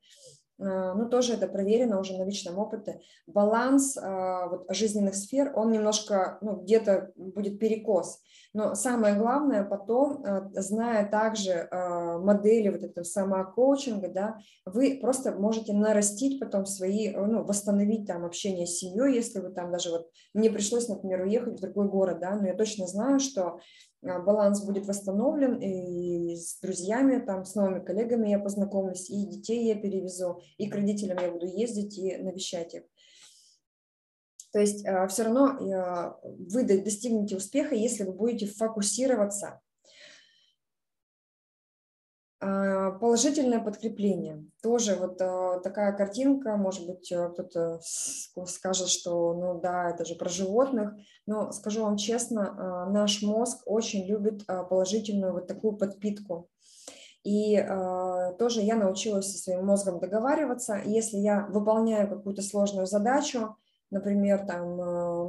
ну, тоже это проверено уже на личном опыте, баланс а, вот, жизненных сфер, он немножко, ну, где-то будет перекос. Но самое главное потом, а, зная также модели вот этого самокоучинга, да, вы просто можете нарастить потом свои, ну, восстановить там общение с семьей, если вы там даже вот, мне пришлось, например, уехать в другой город, да, но я точно знаю, что баланс будет восстановлен, и с друзьями, там, с новыми коллегами я познакомлюсь, и детей я перевезу, и к родителям я буду ездить и навещать их. То есть а, все равно а, вы достигнете успеха, если вы будете фокусироваться А, положительное подкрепление. Тоже вот а, такая картинка, может быть, а, кто-то скажет, что ну да, это же про животных, но скажу вам честно, наш мозг очень любит положительную вот такую подпитку. И тоже я научилась со своим мозгом договариваться. Если я выполняю какую-то сложную задачу, например, там,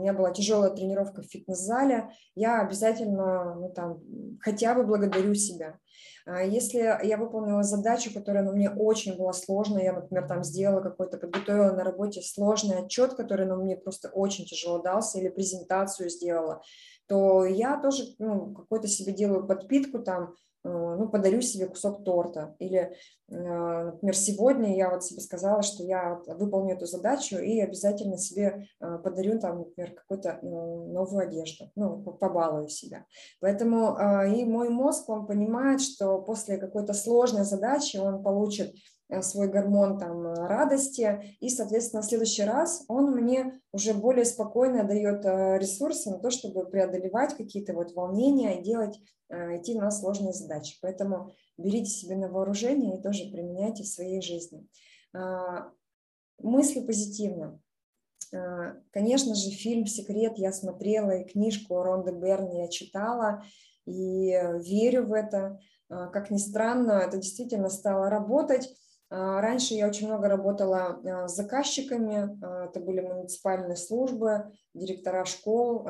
меня была тяжелая тренировка в фитнес-зале, я обязательно ну, там, хотя бы благодарю себя. А если я выполнила задачу, которая ну, мне очень была сложная, я, например, там сделала какой-то, подготовила на работе сложный отчет, который ну, мне просто очень тяжело дался, или презентацию сделала, то я тоже ну, какой-то себе делаю подпитку там, Э, ну, подарю себе кусок торта. Или, э, например, сегодня я вот себе сказала, что я выполню эту задачу и обязательно себе э, подарю там, например, какую-то новую одежду, ну, побалую себя. Поэтому и мой мозг, он понимает, что после какой-то сложной задачи он получит свой гормон там э, радости, и, соответственно, в следующий раз он мне уже более спокойно дает э, ресурсы на то, чтобы преодолевать какие-то вот волнения и делать, идти на сложные задачи. Поэтому берите себе на вооружение и тоже применяйте в своей жизни. А, мысли позитивно. Конечно же, фильм «Секрет» я смотрела, и книжку Ронды Берни я читала, и верю в это. Как ни странно, это действительно стало работать. А, раньше я очень много работала а, с заказчиками, а, это были муниципальные службы, директора школ,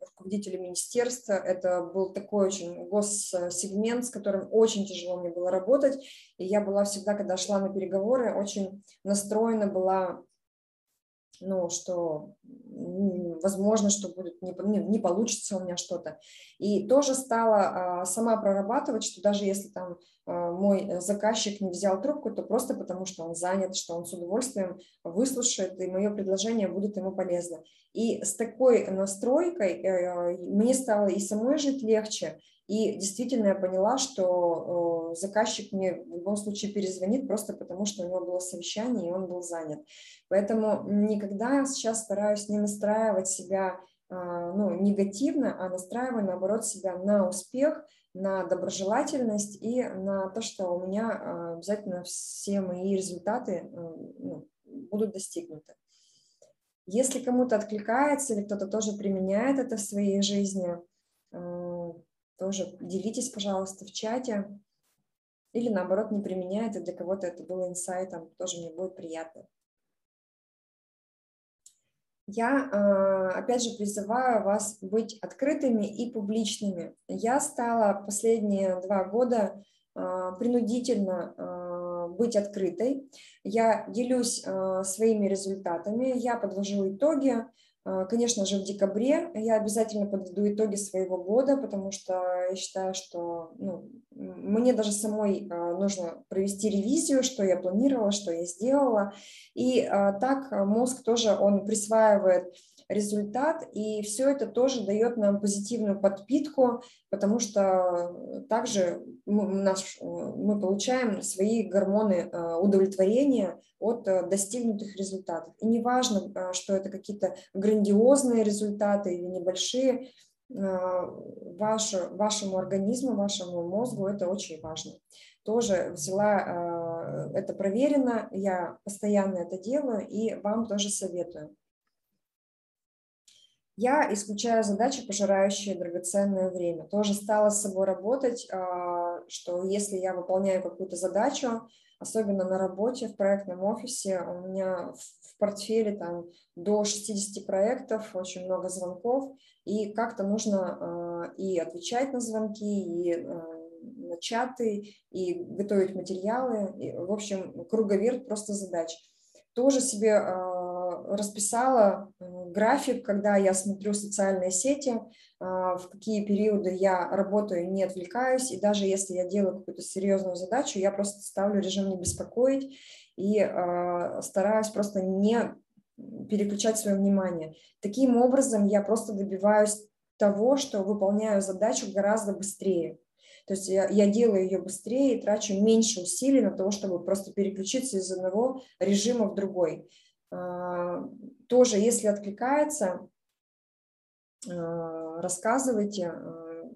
руководители министерства. Это был такой очень госсегмент, с которым очень тяжело мне было работать. И я была всегда, когда шла на переговоры, очень настроена была ну, что возможно, что будет не, не получится у меня что-то. И тоже стала а, сама прорабатывать, что даже если там а, мой заказчик не взял трубку, то просто потому, что он занят, что он с удовольствием выслушает, и мое предложение будет ему полезно. И с такой настройкой э, мне стало и самой жить легче, и действительно я поняла, что заказчик мне в любом случае перезвонит просто потому, что у него было совещание, и он был занят. Поэтому никогда сейчас стараюсь не настраивать себя а, ну, негативно, а настраиваю, наоборот, себя на успех, на доброжелательность и на то, что у меня а, обязательно все мои результаты ну, будут достигнуты. Если кому-то откликается или кто-то тоже применяет это в своей жизни, тоже делитесь, пожалуйста, в чате. Или наоборот, не применяет, и для кого-то это было инсайтом, тоже мне будет приятно. Я, а, опять же, призываю вас быть открытыми и публичными. Я стала последние два года а, принудительно а, быть открытой. Я делюсь своими результатами, я подвожу итоги, конечно же, в декабре я обязательно подведу итоги своего года, потому что я считаю, что ну, мне даже самой а, нужно провести ревизию, что я планировала, что я сделала. И а, так мозг тоже, он присваивает результат, и все это тоже дает нам позитивную подпитку, потому что также мы, наш, мы получаем свои гормоны э, удовлетворения от э, достигнутых результатов. И неважно, э, что это какие-то грандиозные результаты или небольшие, ваше, вашему организму, вашему мозгу это очень важно. Тоже взяла это проверено, я постоянно это делаю и вам тоже советую. Я исключаю задачи, пожирающие драгоценное время. Тоже стала с собой работать, а, что если я выполняю какую-то задачу, особенно на работе, в проектном офисе, у меня в портфеле там до 60 проектов, очень много звонков, и как-то нужно а, и отвечать на звонки, и а, на чаты, и готовить материалы. И, в общем, круговерт просто задач. Тоже себе расписала э, график, когда я смотрю социальные сети, а, в какие периоды я работаю, не отвлекаюсь, и даже если я делаю какую-то серьезную задачу, я просто ставлю режим не беспокоить и а, стараюсь просто не переключать свое внимание. Таким образом я просто добиваюсь того, что выполняю задачу гораздо быстрее. То есть я, я делаю ее быстрее и трачу меньше усилий на то, чтобы просто переключиться из одного режима в другой. А, тоже, если откликается, а, рассказывайте, а,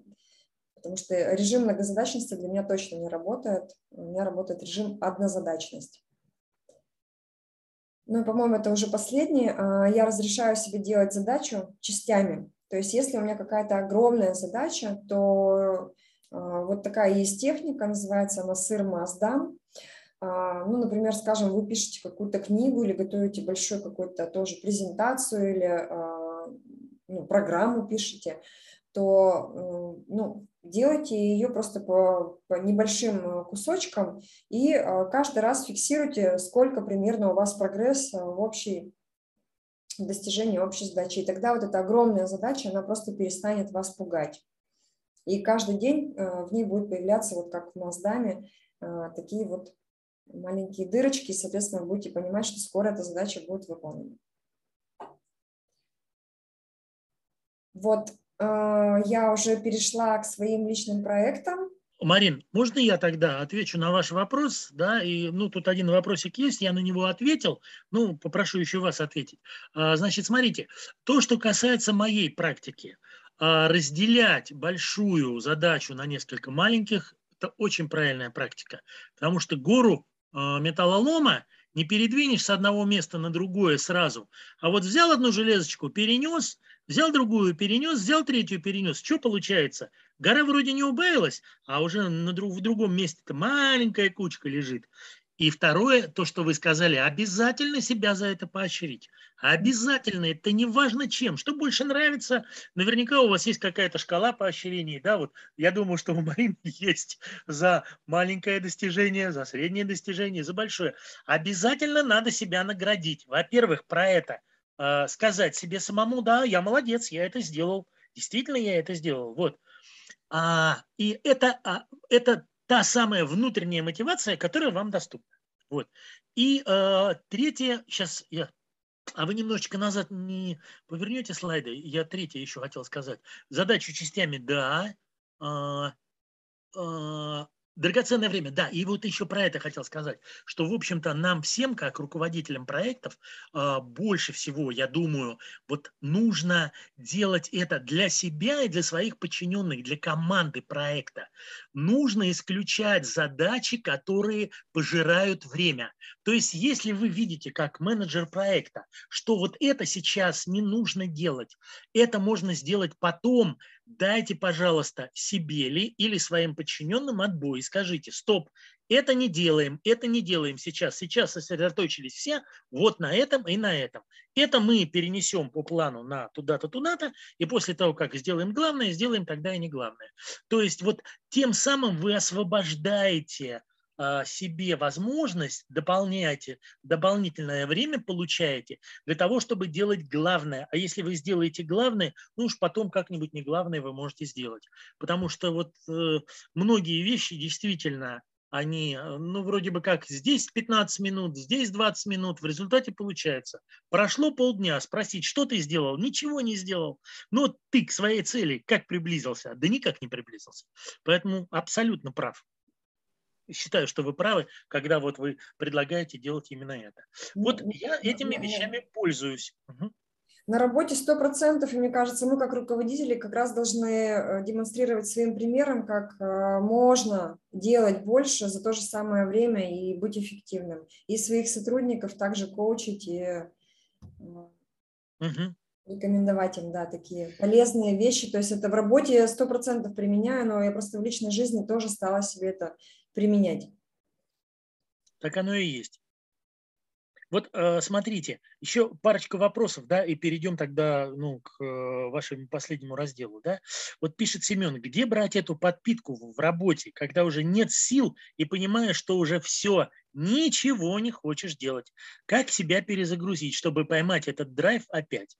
потому что режим многозадачности для меня точно не работает. У меня работает режим однозадачность. Ну и, по-моему, это уже последний. А, я разрешаю себе делать задачу частями. То есть если у меня какая-то огромная задача, то вот такая есть техника, называется она сыр Маздам. А, ну, например, скажем, вы пишете какую-то книгу или готовите большую какую-то тоже презентацию или а, ну, программу пишете, то ну, делайте ее просто по, по небольшим кусочкам и каждый раз фиксируйте, сколько примерно у вас прогресс в общей достижении общей задачи. И тогда вот эта огромная задача, она просто перестанет вас пугать. И каждый день в ней будет появляться, вот как в Маздаме, такие вот маленькие дырочки, и, соответственно, вы будете понимать, что скоро эта задача будет выполнена. Вот э, я уже перешла к своим личным проектам. Марин, можно я тогда отвечу на ваш вопрос? Да, и, ну, тут один вопросик есть, я на него ответил. Ну, попрошу еще вас ответить. А, значит, смотрите, то, что касается моей практики, а, разделять большую задачу на несколько маленьких, это очень правильная практика, потому что гору металлолома не передвинешь с одного места на другое сразу. А вот взял одну железочку, перенес, взял другую, перенес, взял третью, перенес. Что получается? Гора вроде не убавилась, а уже на друг, в другом месте-то маленькая кучка лежит. И второе, то, что вы сказали, обязательно себя за это поощрить. Обязательно, это не важно чем. Что больше нравится, наверняка у вас есть какая-то шкала поощрений. Да, вот я думаю, что у Марины есть за маленькое достижение, за среднее достижение, за большое. Обязательно надо себя наградить. Во-первых, про это э, сказать себе самому, да, я молодец, я это сделал. Действительно, я это сделал. Вот. А, и это, а, это та самая внутренняя мотивация, которая вам доступна. Вот. И э, третье, сейчас я а вы немножечко назад не повернете слайды? Я третье еще хотел сказать. Задачу частями, да. А, а, Драгоценное время, да, и вот еще про это хотел сказать, что, в общем-то, нам всем, как руководителям проектов, а, больше всего, я думаю, вот нужно делать это для себя и для своих подчиненных, для команды проекта. Нужно исключать задачи, которые пожирают время. То есть, если вы видите, как менеджер проекта, что вот это сейчас не нужно делать, это можно сделать потом, дайте, пожалуйста, себе ли или своим подчиненным отбой скажите, стоп, это не делаем, это не делаем сейчас. Сейчас сосредоточились все вот на этом и на этом. Это мы перенесем по плану на туда-то, туда-то, и после того, как сделаем главное, сделаем тогда и не главное. То есть вот тем самым вы освобождаете себе возможность, дополняете, дополнительное время получаете для того, чтобы делать главное. А если вы сделаете главное, ну уж потом как-нибудь не главное вы можете сделать. Потому что вот э, многие вещи действительно они, э, ну, вроде бы как здесь 15 минут, здесь 20 минут, в результате получается. Прошло полдня, спросить, что ты сделал? Ничего не сделал. Но ты к своей цели как приблизился? Да никак не приблизился. Поэтому абсолютно прав считаю, что вы правы, когда вот вы предлагаете делать именно это. Вот я этими вещами пользуюсь. Угу. На работе сто процентов, и мне кажется, мы как руководители как раз должны э, демонстрировать своим примером, как э, можно делать больше за то же самое время и быть эффективным. И своих сотрудников также коучить и угу. рекомендовать им, да, такие полезные вещи. То есть это в работе сто процентов применяю, но я просто в личной жизни тоже стала себе это применять. Так оно и есть. Вот э, смотрите, еще парочка вопросов, да, и перейдем тогда ну, к э, вашему последнему разделу, да. Вот пишет Семен, где брать эту подпитку в работе, когда уже нет сил и понимаешь, что уже все, ничего не хочешь делать. Как себя перезагрузить, чтобы поймать этот драйв опять?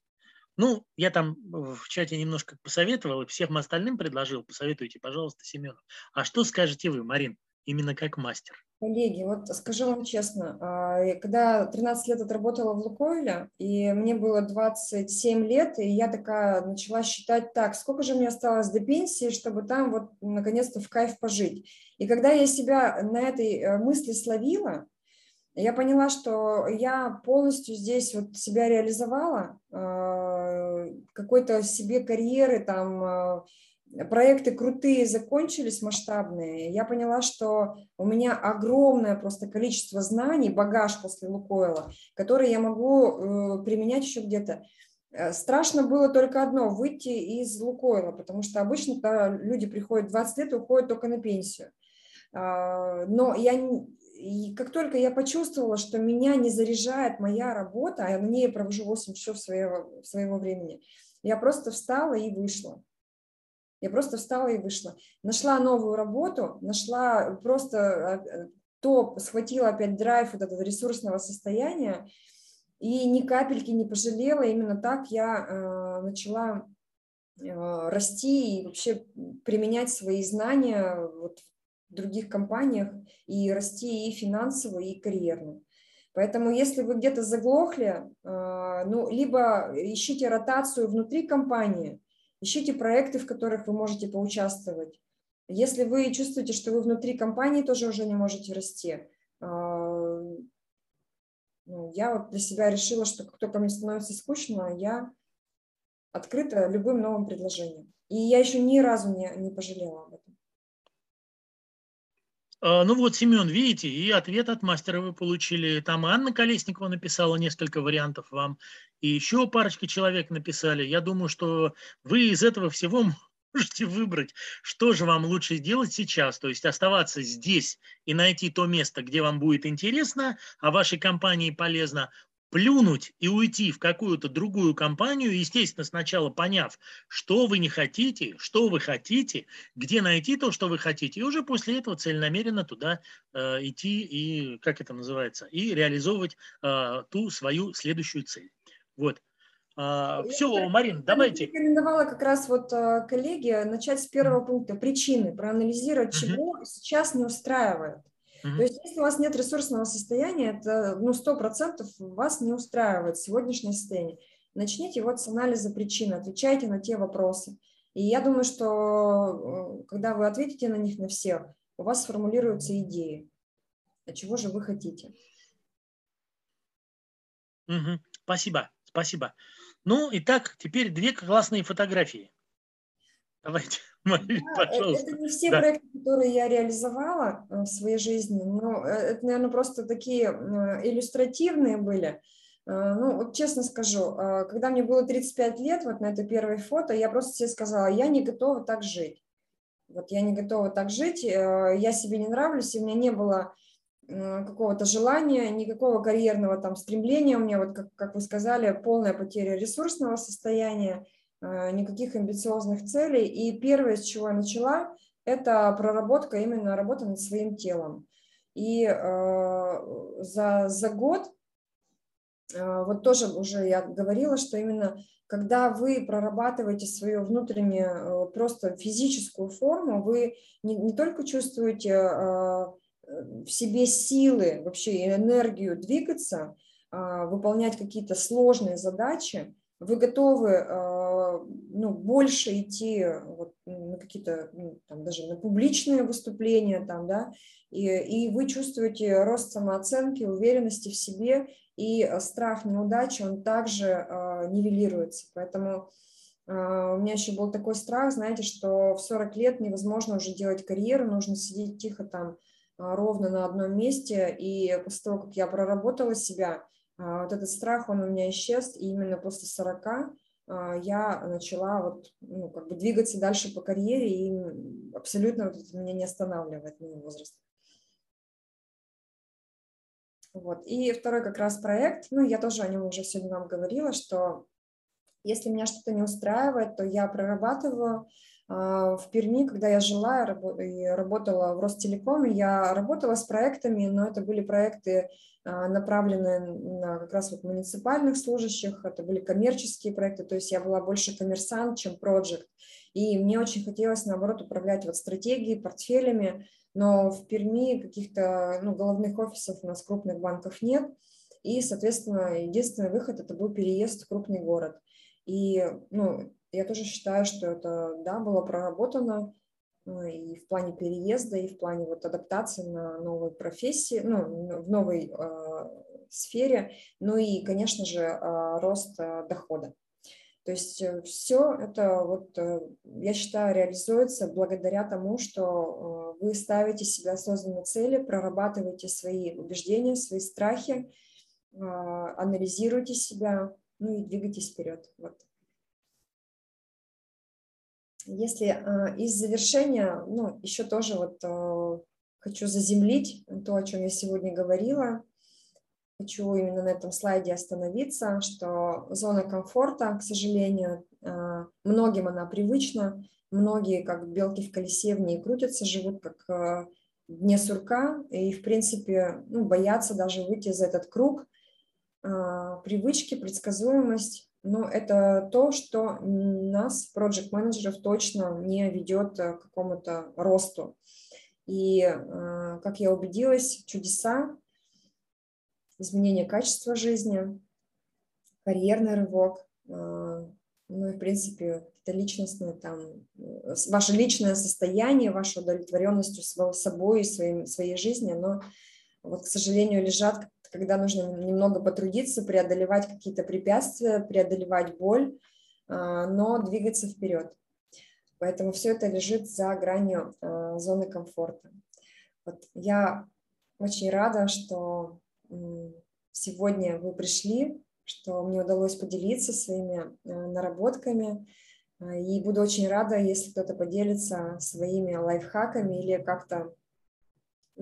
Ну, я там в чате немножко посоветовал и всем остальным предложил, посоветуйте, пожалуйста, Семену. А что скажете вы, Марин? Именно как мастер? Коллеги, вот скажу вам честно, а, когда 13 лет отработала в Лукойле, и мне было 27 лет, и я такая начала считать так, сколько же мне осталось до пенсии, чтобы там вот наконец-то в кайф пожить. И когда я себя на этой э, мысли словила, я поняла, что я полностью здесь вот себя реализовала, а, какой-то себе карьеры там, а, проекты крутые закончились, масштабные, я поняла, что у меня огромное просто количество знаний, багаж после Лукойла, который я могу э, применять еще где-то. Э, страшно было только одно – выйти из Лукойла, потому что обычно люди приходят 20 лет и уходят только на пенсию. А, но я, и как только я почувствовала, что меня не заряжает моя работа, а на ней провожу 8 часов своего, своего времени, я просто встала и вышла. Я просто встала и вышла. Нашла новую работу, нашла просто э, то, схватила опять драйв вот этого ресурсного состояния, и ни капельки не пожалела. Именно так я э, начала э, расти и вообще применять свои знания вот в других компаниях и расти и финансово, и карьерно. Поэтому если вы где-то заглохли, э, ну, либо ищите ротацию внутри компании, ищите проекты, в которых вы можете поучаствовать. Если вы чувствуете, что вы внутри компании тоже уже не можете расти, э, ну, я вот для себя решила, что как только мне становится скучно, я открыта любым новым предложением. И я еще ни разу не, не пожалела об этом. А, ну вот, Семен, видите, и ответ от мастера вы получили. Там Анна Колесникова написала несколько вариантов вам, и еще парочка человек написали. Я думаю, что вы из этого всего можете выбрать, что же вам лучше сделать сейчас, то есть оставаться здесь и найти то место, где вам будет интересно, а вашей компании полезно, плюнуть и уйти в какую-то другую компанию, естественно, сначала поняв, что вы не хотите, что вы хотите, где найти то, что вы хотите, и уже после этого целенамеренно туда э, идти и, как это называется, и реализовывать э, ту свою следующую цель. Вот. А, все, Марин, давайте. Я рекомендовала как раз вот э, коллеге начать с первого пункта, причины, проанализировать, чего сейчас не устраивает. Mm-hmm. То есть, если у вас нет ресурсного состояния, это ну, 100% вас не устраивает сегодняшнее состояние. Начните вот с анализа причин, отвечайте на те вопросы. И я думаю, что э, когда вы ответите на них на все, у вас сформулируются идеи. А чего же вы хотите? Угу. Спасибо, спасибо. Ну, итак, теперь две классные фотографии. Давайте. Мария, да, пожалуйста. Это не все да. проекты, которые я реализовала э, в своей жизни, но э, это, наверное, просто такие э, иллюстративные были. Ну, вот честно скажу, когда мне было 35 лет, вот на это первое фото, я просто себе сказала, я не готова так жить. Вот я не готова так жить, я себе не нравлюсь, и у меня не было какого-то желания, никакого карьерного там стремления. У меня, вот как, как вы сказали, полная потеря ресурсного состояния – Э, никаких амбициозных целей. И первое, с чего я начала, это проработка, именно работа над своим телом. И э, за, за год, э, вот тоже уже я говорила, что именно когда вы прорабатываете свою внутреннюю, э, просто физическую форму, вы не, не только чувствуете э, в себе силы, вообще энергию двигаться, э, выполнять какие-то сложные задачи, вы готовы э, ну, больше идти вот, на какие-то, ну, там, даже на публичные выступления, там, да, и, и вы чувствуете рост самооценки, уверенности в себе, и страх неудачи, он также э, нивелируется. Поэтому э, у меня еще был такой страх, знаете, что в 40 лет невозможно уже делать карьеру, нужно сидеть тихо там ровно на одном месте, и после того, как я проработала себя, вот этот страх, он у меня исчез, и именно после 40 а, я начала вот, ну, как бы двигаться дальше по карьере, и абсолютно вот это меня не останавливает мой возраст. Вот. И второй как раз проект, ну, я тоже о нем уже сегодня вам говорила, что если меня что-то не устраивает, то я прорабатываю. А, в Перми, когда я жила и работала в Ростелекоме, я работала с проектами, но это были проекты а, направленные на как раз вот муниципальных служащих, это были коммерческие проекты, то есть я была больше коммерсант, чем проект. И мне очень хотелось, наоборот, управлять вот стратегией, портфелями, но в Перми каких-то ну, головных офисов у нас крупных банков нет, и, соответственно, единственный выход – это был переезд в крупный город. И ну, я тоже считаю, что это да, было проработано, и в плане переезда, и в плане вот адаптации на новой профессии, ну, в новой э, сфере, ну и, конечно же, э, рост э, дохода. То есть э, все это, вот, э, я считаю, реализуется благодаря тому, что вы ставите себе осознанные цели, прорабатываете свои убеждения, свои страхи, анализируете себя, ну и двигайтесь вперед. Вот. Если из завершения, ну, еще тоже вот хочу заземлить то, о чем я сегодня говорила, хочу именно на этом слайде остановиться, что зона комфорта, к сожалению, э, многим она привычна, многие, как белки в колесе, в ней крутятся, живут как дне сурка, и, в принципе, ну, боятся даже выйти за этот круг. Привычки, предсказуемость, но это то, что нас, проект-менеджеров, точно не ведет к какому-то росту. И, как я убедилась, чудеса изменение качества жизни, карьерный рывок, а, ну и, в принципе, это личностное, там, э, ваше личное состояние, ваша удовлетворенность собой и своим, своей жизни, но вот, к сожалению, лежат, когда нужно немного потрудиться, преодолевать какие-то препятствия, преодолевать боль, а, но двигаться вперед. Поэтому все это лежит за гранью а, зоны комфорта. Вот я очень рада, что сегодня вы пришли, что мне удалось поделиться своими э, наработками. И буду очень рада, если кто-то поделится своими лайфхаками или как-то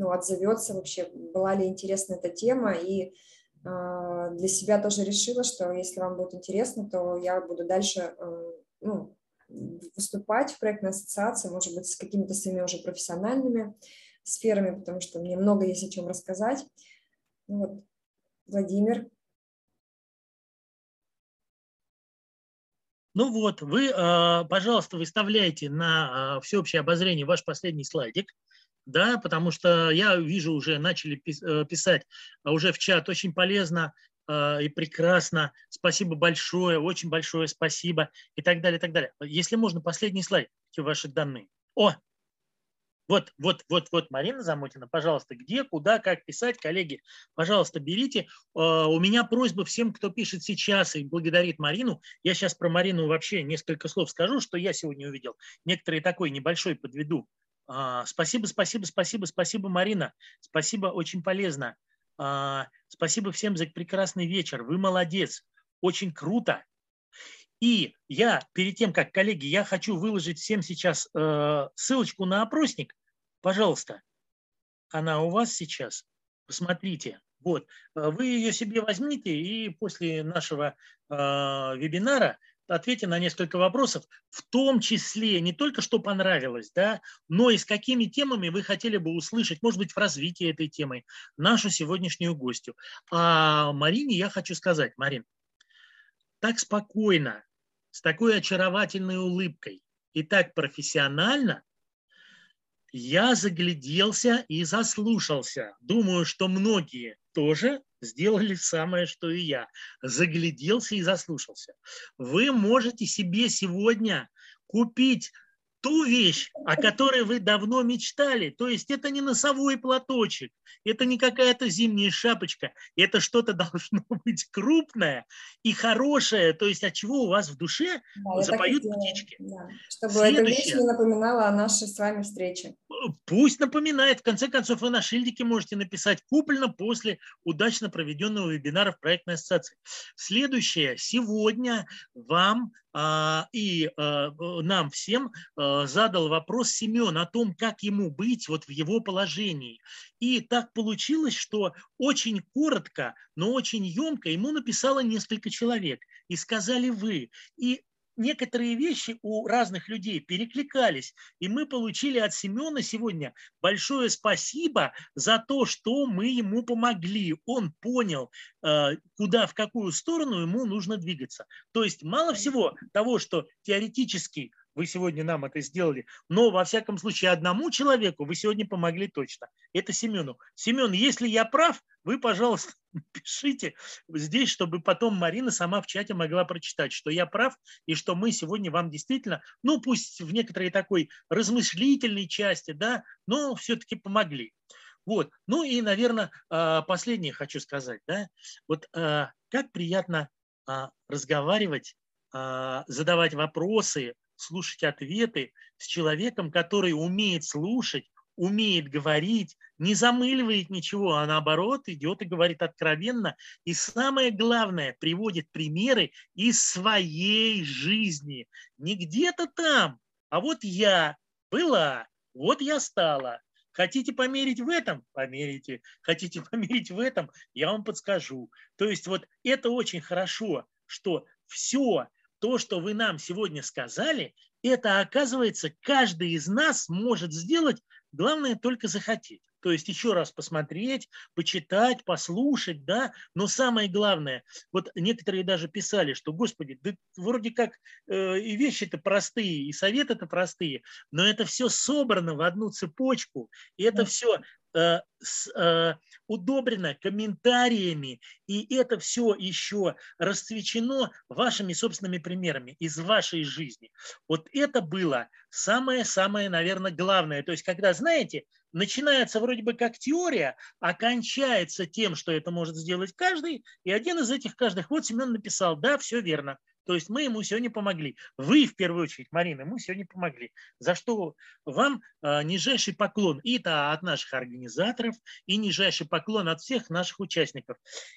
ну, отзовется вообще, была ли интересна эта тема. И э, для себя тоже решила, что если вам будет интересно, то я буду дальше ну, выступать в проектной ассоциации, может быть, с какими-то своими уже профессиональными сферами, потому что мне много есть о чем рассказать. Вот. Владимир. Ну вот, вы, а, пожалуйста, выставляйте на всеобщее обозрение ваш последний слайдик, да, потому что я вижу, уже начали э, писать а, уже в чат, очень полезно и прекрасно, спасибо большое, очень большое спасибо и так далее, и так далее. Если можно, последний слайд, ваши данные. О, вот, вот, вот, вот, Марина Замотина, пожалуйста, где, куда, как писать, коллеги, пожалуйста, берите. А, у меня просьба всем, кто пишет сейчас и благодарит Марину. Я сейчас про Марину вообще несколько слов скажу, что я сегодня увидел. Некоторые такой небольшой подведу. А, спасибо, спасибо, спасибо, спасибо, Марина. Спасибо, очень полезно. А, спасибо всем за прекрасный вечер. Вы молодец. Очень круто. И я перед тем, как, коллеги, я хочу выложить всем сейчас э, ссылочку на опросник. Пожалуйста, она у вас сейчас. Посмотрите. Вот, э, вы ее себе возьмите и после нашего э, вебинара ответьте на несколько вопросов, в том числе не только что понравилось, да, но и с какими темами вы хотели бы услышать, может быть, в развитии этой темы, нашу сегодняшнюю гостью. А Марине я хочу сказать, Марин, так спокойно, с такой очаровательной улыбкой и так профессионально, я загляделся и заслушался. Думаю, что многие тоже сделали самое, что и я. Загляделся и заслушался. Вы можете себе сегодня купить ту вещь, о которой вы давно мечтали. То есть это не носовой платочек, это не какая-то зимняя шапочка, это что-то должно быть крупное и хорошее, то есть от чего у вас в душе да, запоют птички. Да. Чтобы Следующее. эта вещь не напоминала о нашей с вами встрече. Пусть напоминает. В конце концов, вы на шильдике можете написать «Куплено после удачно проведенного вебинара в проектной ассоциации». Следующее. Сегодня вам и а, нам всем а, задал вопрос Семен о том, как ему быть вот в его положении. И так получилось, что очень коротко, но очень емко ему написало несколько человек. И сказали вы. И некоторые вещи у разных людей перекликались. И мы получили от Семена сегодня большое спасибо за то, что мы ему помогли. Он понял, э, куда, в какую сторону ему нужно двигаться. То есть мало всего того, что теоретически вы сегодня нам это сделали, но во всяком случае одному человеку вы сегодня помогли точно. Это Семену. Семен, если я прав, вы, пожалуйста, пишите здесь, чтобы потом Марина сама в чате могла прочитать, что я прав и что мы сегодня вам действительно, ну пусть в некоторой такой размышлительной части, да, но все-таки помогли. Вот. Ну и, наверное, а, последнее хочу сказать. Да? Вот а, как приятно а, разговаривать задавать вопросы, слушать ответы с человеком, который умеет слушать, умеет говорить, не замыливает ничего, а наоборот идет и говорит откровенно. И самое главное, приводит примеры из своей жизни. Не где-то там, а вот я была, вот я стала. Хотите померить в этом? Померите. Хотите померить в этом? Я вам подскажу. То есть вот это очень хорошо, что все то, что вы нам сегодня сказали, это, оказывается, каждый из нас может сделать, главное только захотеть. То есть еще раз посмотреть, почитать, послушать, да, но самое главное, вот некоторые даже писали, что, господи, да вроде как э, и вещи-то простые, и советы-то простые, но это все собрано в одну цепочку, и это все Э, э, удобрено комментариями, и это все еще расцвечено вашими собственными примерами из вашей жизни. Вот это было самое-самое, наверное, главное. То есть, когда, знаете, начинается вроде бы как теория, а тем, что это может сделать каждый, и один из этих каждых, вот Семен написал, да, все верно, то есть мы ему сегодня помогли. Вы, в первую очередь, Марина, мы сегодня помогли. За что вам э, нижайший поклон и это от наших организаторов, и нижайший поклон от всех наших участников.